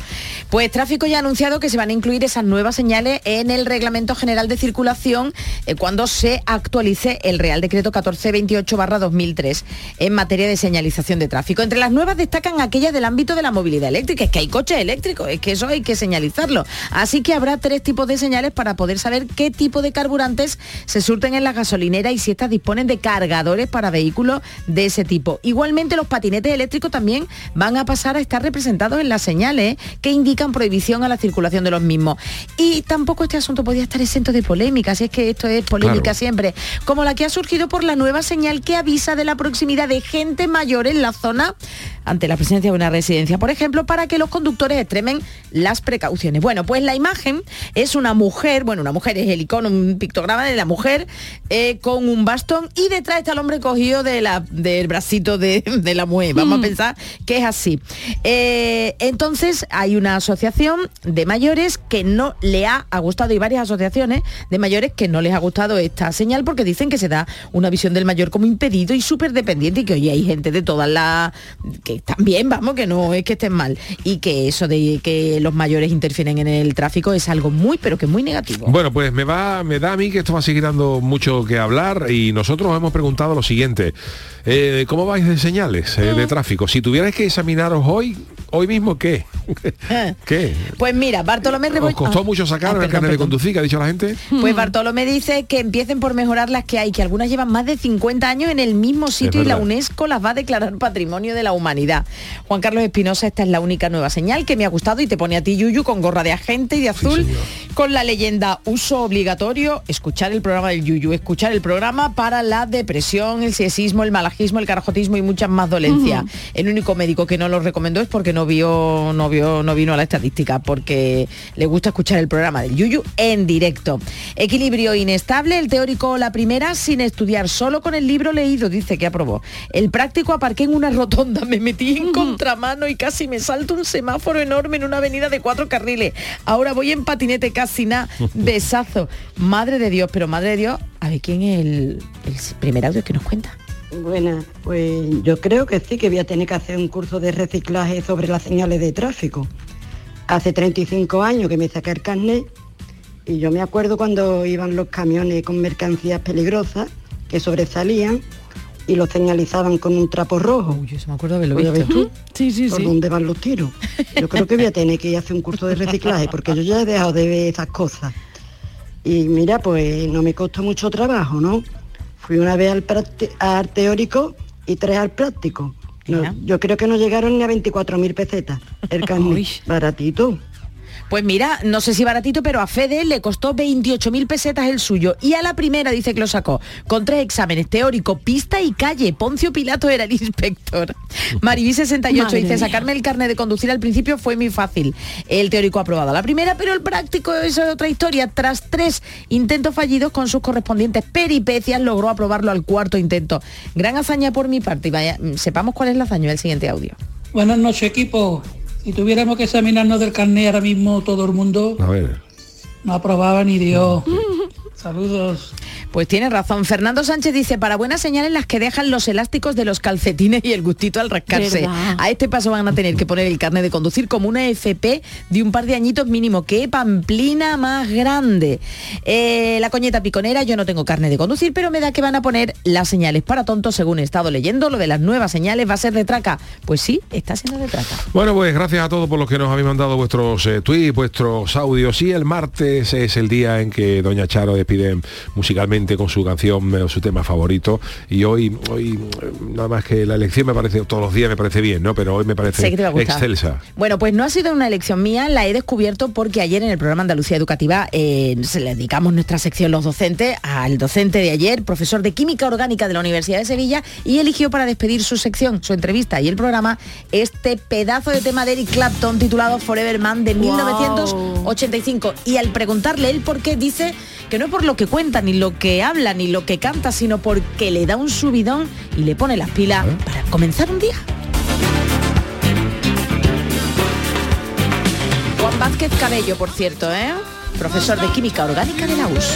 Pues tráfico ya ha anunciado que se van a incluir esas nuevas señales en el Reglamento General de Circulación eh, cuando se actualice el Real Decreto 1428-2003 en materia de señalización de tráfico. Entre las nuevas destacan aquellas del ámbito de la movilidad eléctrica. Es que hay coches eléctricos, es que eso hay que señalizarlo. Así que habrá tres tipos de señales para poder saber qué tipo de carburantes se surten en la gasolinera y si estas disponen de cargadores para vehículos de ese tipo. Igualmente los patinetes eléctricos también van a pasar a estar representados en las señales que indican prohibición a la circulación de los mismos. Y tampoco este asunto podía estar exento de polémica, si es que esto es polémica Claro. siempre, como la que ha surgido por la nueva señal que avisa de la proximidad de gente mayor en la zona ante la presencia de una residencia, por ejemplo, para que los conductores extremen las precauciones. Bueno, pues la imagen es una mujer, bueno, una mujer es el icono, un pictograma de la mujer eh, con un bastón y detrás está el hombre cogido de la, del bracito de, de la mujer. Vamos a pensar que es así. Eh, entonces hay una asociación de mayores que no le ha, ha gustado y varias asociaciones de mayores que no les ha gustado esta señal porque dicen que se da una visión del mayor como impedido y súper dependiente y que hoy hay gente de todas las que están bien, vamos, que no es que estén mal y que eso de que los mayores interfieren en el tráfico es algo muy pero que muy negativo. Bueno, pues me va, me da a mí que esto va a seguir dando mucho que hablar y nosotros hemos preguntado lo siguiente. Eh, ¿Cómo vais de señales eh, de tráfico? Si tuvierais que examinaros hoy, hoy mismo, ¿qué? ¿Qué? Pues mira, Bartolomé ¿Os Rebollo... costó Ah, mucho sacar ah, el carnet de conducir que ha dicho la gente? Pues Bartolomé dice que empiecen por mejorar las que hay, que algunas llevan más de 50 años en el mismo sitio y la. UNESCO las va a declarar Patrimonio de la Humanidad. Juan Carlos Espinosa, esta es la única nueva señal que me ha gustado y te pone a ti Yuyu con gorra de agente y de azul, con la leyenda uso obligatorio, escuchar el programa del Yuyu, escuchar el programa para la depresión, el sexismo, el el carajotismo y muchas más dolencias. El único médico que no lo recomendó es porque no vio, no vio, no vino a la estadística, porque le gusta escuchar el programa del Yuyu en directo. Equilibrio inestable, el teórico la primera sin estudiar, solo con el libro leído, dice que aprobó. El práctico aparqué en una rotonda, me metí en contramano y casi me salto un semáforo enorme en una avenida de cuatro carriles. Ahora voy en patinete casi nada, besazo. Madre de Dios, pero madre de Dios, a ver quién es el, el primer audio que nos cuenta. Buenas, pues yo creo que sí, que voy a tener que hacer un curso de reciclaje sobre las señales de tráfico. Hace 35 años que me saqué el carnet y yo me acuerdo cuando iban los camiones con mercancías peligrosas que sobresalían y los señalizaban con un trapo rojo. Uy, eso me acuerdo haberlo visto. ves tú Sí, sí, por sí. dónde van los tiros. Yo creo que voy a tener que ir a hacer un curso de reciclaje porque yo ya he dejado de ver esas cosas. Y mira, pues no me costó mucho trabajo, ¿no? Fui una vez al, teórico y tres al práctico. No, yo creo que no llegaron ni a 24.000 pesetas el carnet. Baratito. Pues mira, no sé si baratito, pero a Fede le costó 28.000 pesetas el suyo. Y a la primera dice que lo sacó con tres exámenes, teórico, pista y calle. Poncio Pilato era el inspector. Mariví 68 Madre dice, mía. sacarme el carnet de conducir al principio fue muy fácil. El teórico aprobado a la primera, pero el práctico es otra historia. Tras tres intentos fallidos con sus correspondientes peripecias, logró aprobarlo al cuarto intento. Gran hazaña por mi parte. Y vaya, mm, sepamos cuál es la hazaña del siguiente audio. Buenas noches, equipo. Si tuviéramos que examinarnos del carnet ahora mismo todo el mundo, A ver. no aprobaba ni Dios. Saludos. Pues tiene razón. Fernando Sánchez dice, para buenas señales las que dejan los elásticos de los calcetines y el gustito al rascarse. ¿Verdad? A este paso van a tener que poner el carnet de conducir como una FP de un par de añitos mínimo. ¡Qué pamplina más grande! Eh, la coñeta piconera, yo no tengo carnet de conducir, pero me da que van a poner las señales para tontos, según he estado leyendo. Lo de las nuevas señales va a ser de traca. Pues sí, está siendo de traca. Bueno, pues gracias a todos por los que nos habéis mandado vuestros eh, tweets, vuestros audios. Y el martes es el día en que Doña Charo despide musicalmente con su canción, eh, su tema favorito. Y hoy, hoy eh, nada más que la elección me parece, todos los días me parece bien, ¿no? Pero hoy me parece excelsa. Bueno, pues no ha sido una elección mía, la he descubierto porque ayer en el programa Andalucía Educativa eh, se le dedicamos nuestra sección Los Docentes al docente de ayer, profesor de Química Orgánica de la Universidad de Sevilla, y eligió para despedir su sección, su entrevista y el programa, este pedazo de tema de Eric Clapton titulado Forever Man de Wow. 1985. Y al preguntarle él por qué, dice que no es por lo que cuenta, ni lo que habla, ni lo que canta, sino porque le da un subidón y le pone las pilas para comenzar un día. Juan Vázquez Cabello, por cierto, ¿eh? profesor de química orgánica de la US.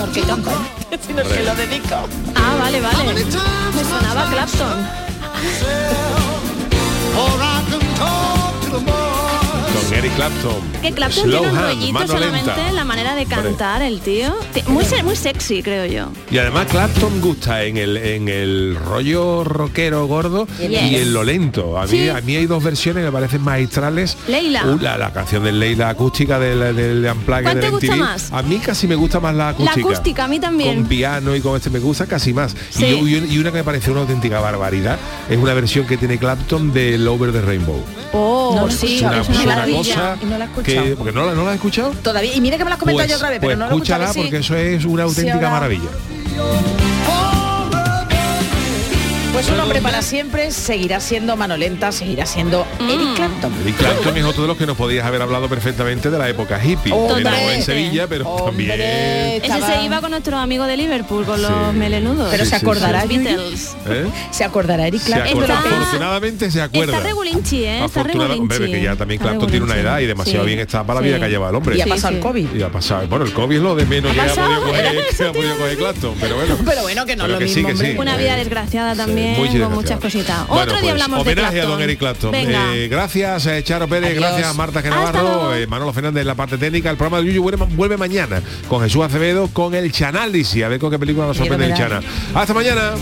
¿Por qué canta? Si no se lo dedico. Ah, vale, vale. Me sonaba Clapton. Eric Clapton. Que Clapton Slow tiene un hand, rollito mano solamente lenta. la manera de cantar, el tío. Muy, muy sexy, creo yo. Y además Clapton gusta en el en el rollo rockero gordo Yes. y en lo lento. A mí, Sí. a mí hay dos versiones que me parecen magistrales. Leila. Uh, la, la canción de Leila acústica del, del ¿Cuál del te gusta más? A mí casi me gusta más la La acústica. acústica, a mí también. Con piano y con este me gusta casi más. Sí. Y, yo- y un- y una que me parece una auténtica barbaridad es una versión que tiene Clapton del Over the Rainbow. Oh, No sí, es una es una cosa Y no la que porque no la, no la has escuchado. Todavía, y mira que me lo has comentado yo otra vez, pero pues no lo he escuchado. escúchala sí. porque eso es una Sí, auténtica ahora- maravilla. Pues un hombre para siempre seguirá siendo mano lenta, seguirá siendo Mm. Eric Clapton. Eric Clapton es otro de los que nos podías haber hablado perfectamente de la época hippie. Que no en. Sevilla, pero también. Ese se iba con nuestros amigos de Liverpool, con los melenudos. Pero Sí, se sí, acordará, Los Yuyu? Beatles. ¿eh? Se acordará Eric Se Clapton. acuerda, Está- afortunadamente se acuerda. Está regulinchi, ¿eh? Está regulinchi. hombre, que ya también Está Clapton tiene una edad y demasiado Sí. bien está para la Sí. vida que ha llevado el hombre. Y ha Sí, pasado sí. el COVID. Y ha pasado. Bueno, el COVID es lo de menos ¿Ha que ha podido coger, Clapton, pero bueno. Pero bueno, que no es lo que sí, mismo, sí. Una vida desgraciada también, Muy con muchas cositas. Bueno, Otro día pues, hablamos de homenaje Clapton. a don Eric Clapton. Venga. Eh, gracias, eh, Charo Pérez, Adiós. gracias Marta Hasta Genavarro, eh, Manolo Fernández en la parte técnica. El programa de Yuyu vuelve, vuelve mañana con Jesús Acevedo con el Chanálisis. A ver con qué película nos sorprende el. Chana. Hasta mañana.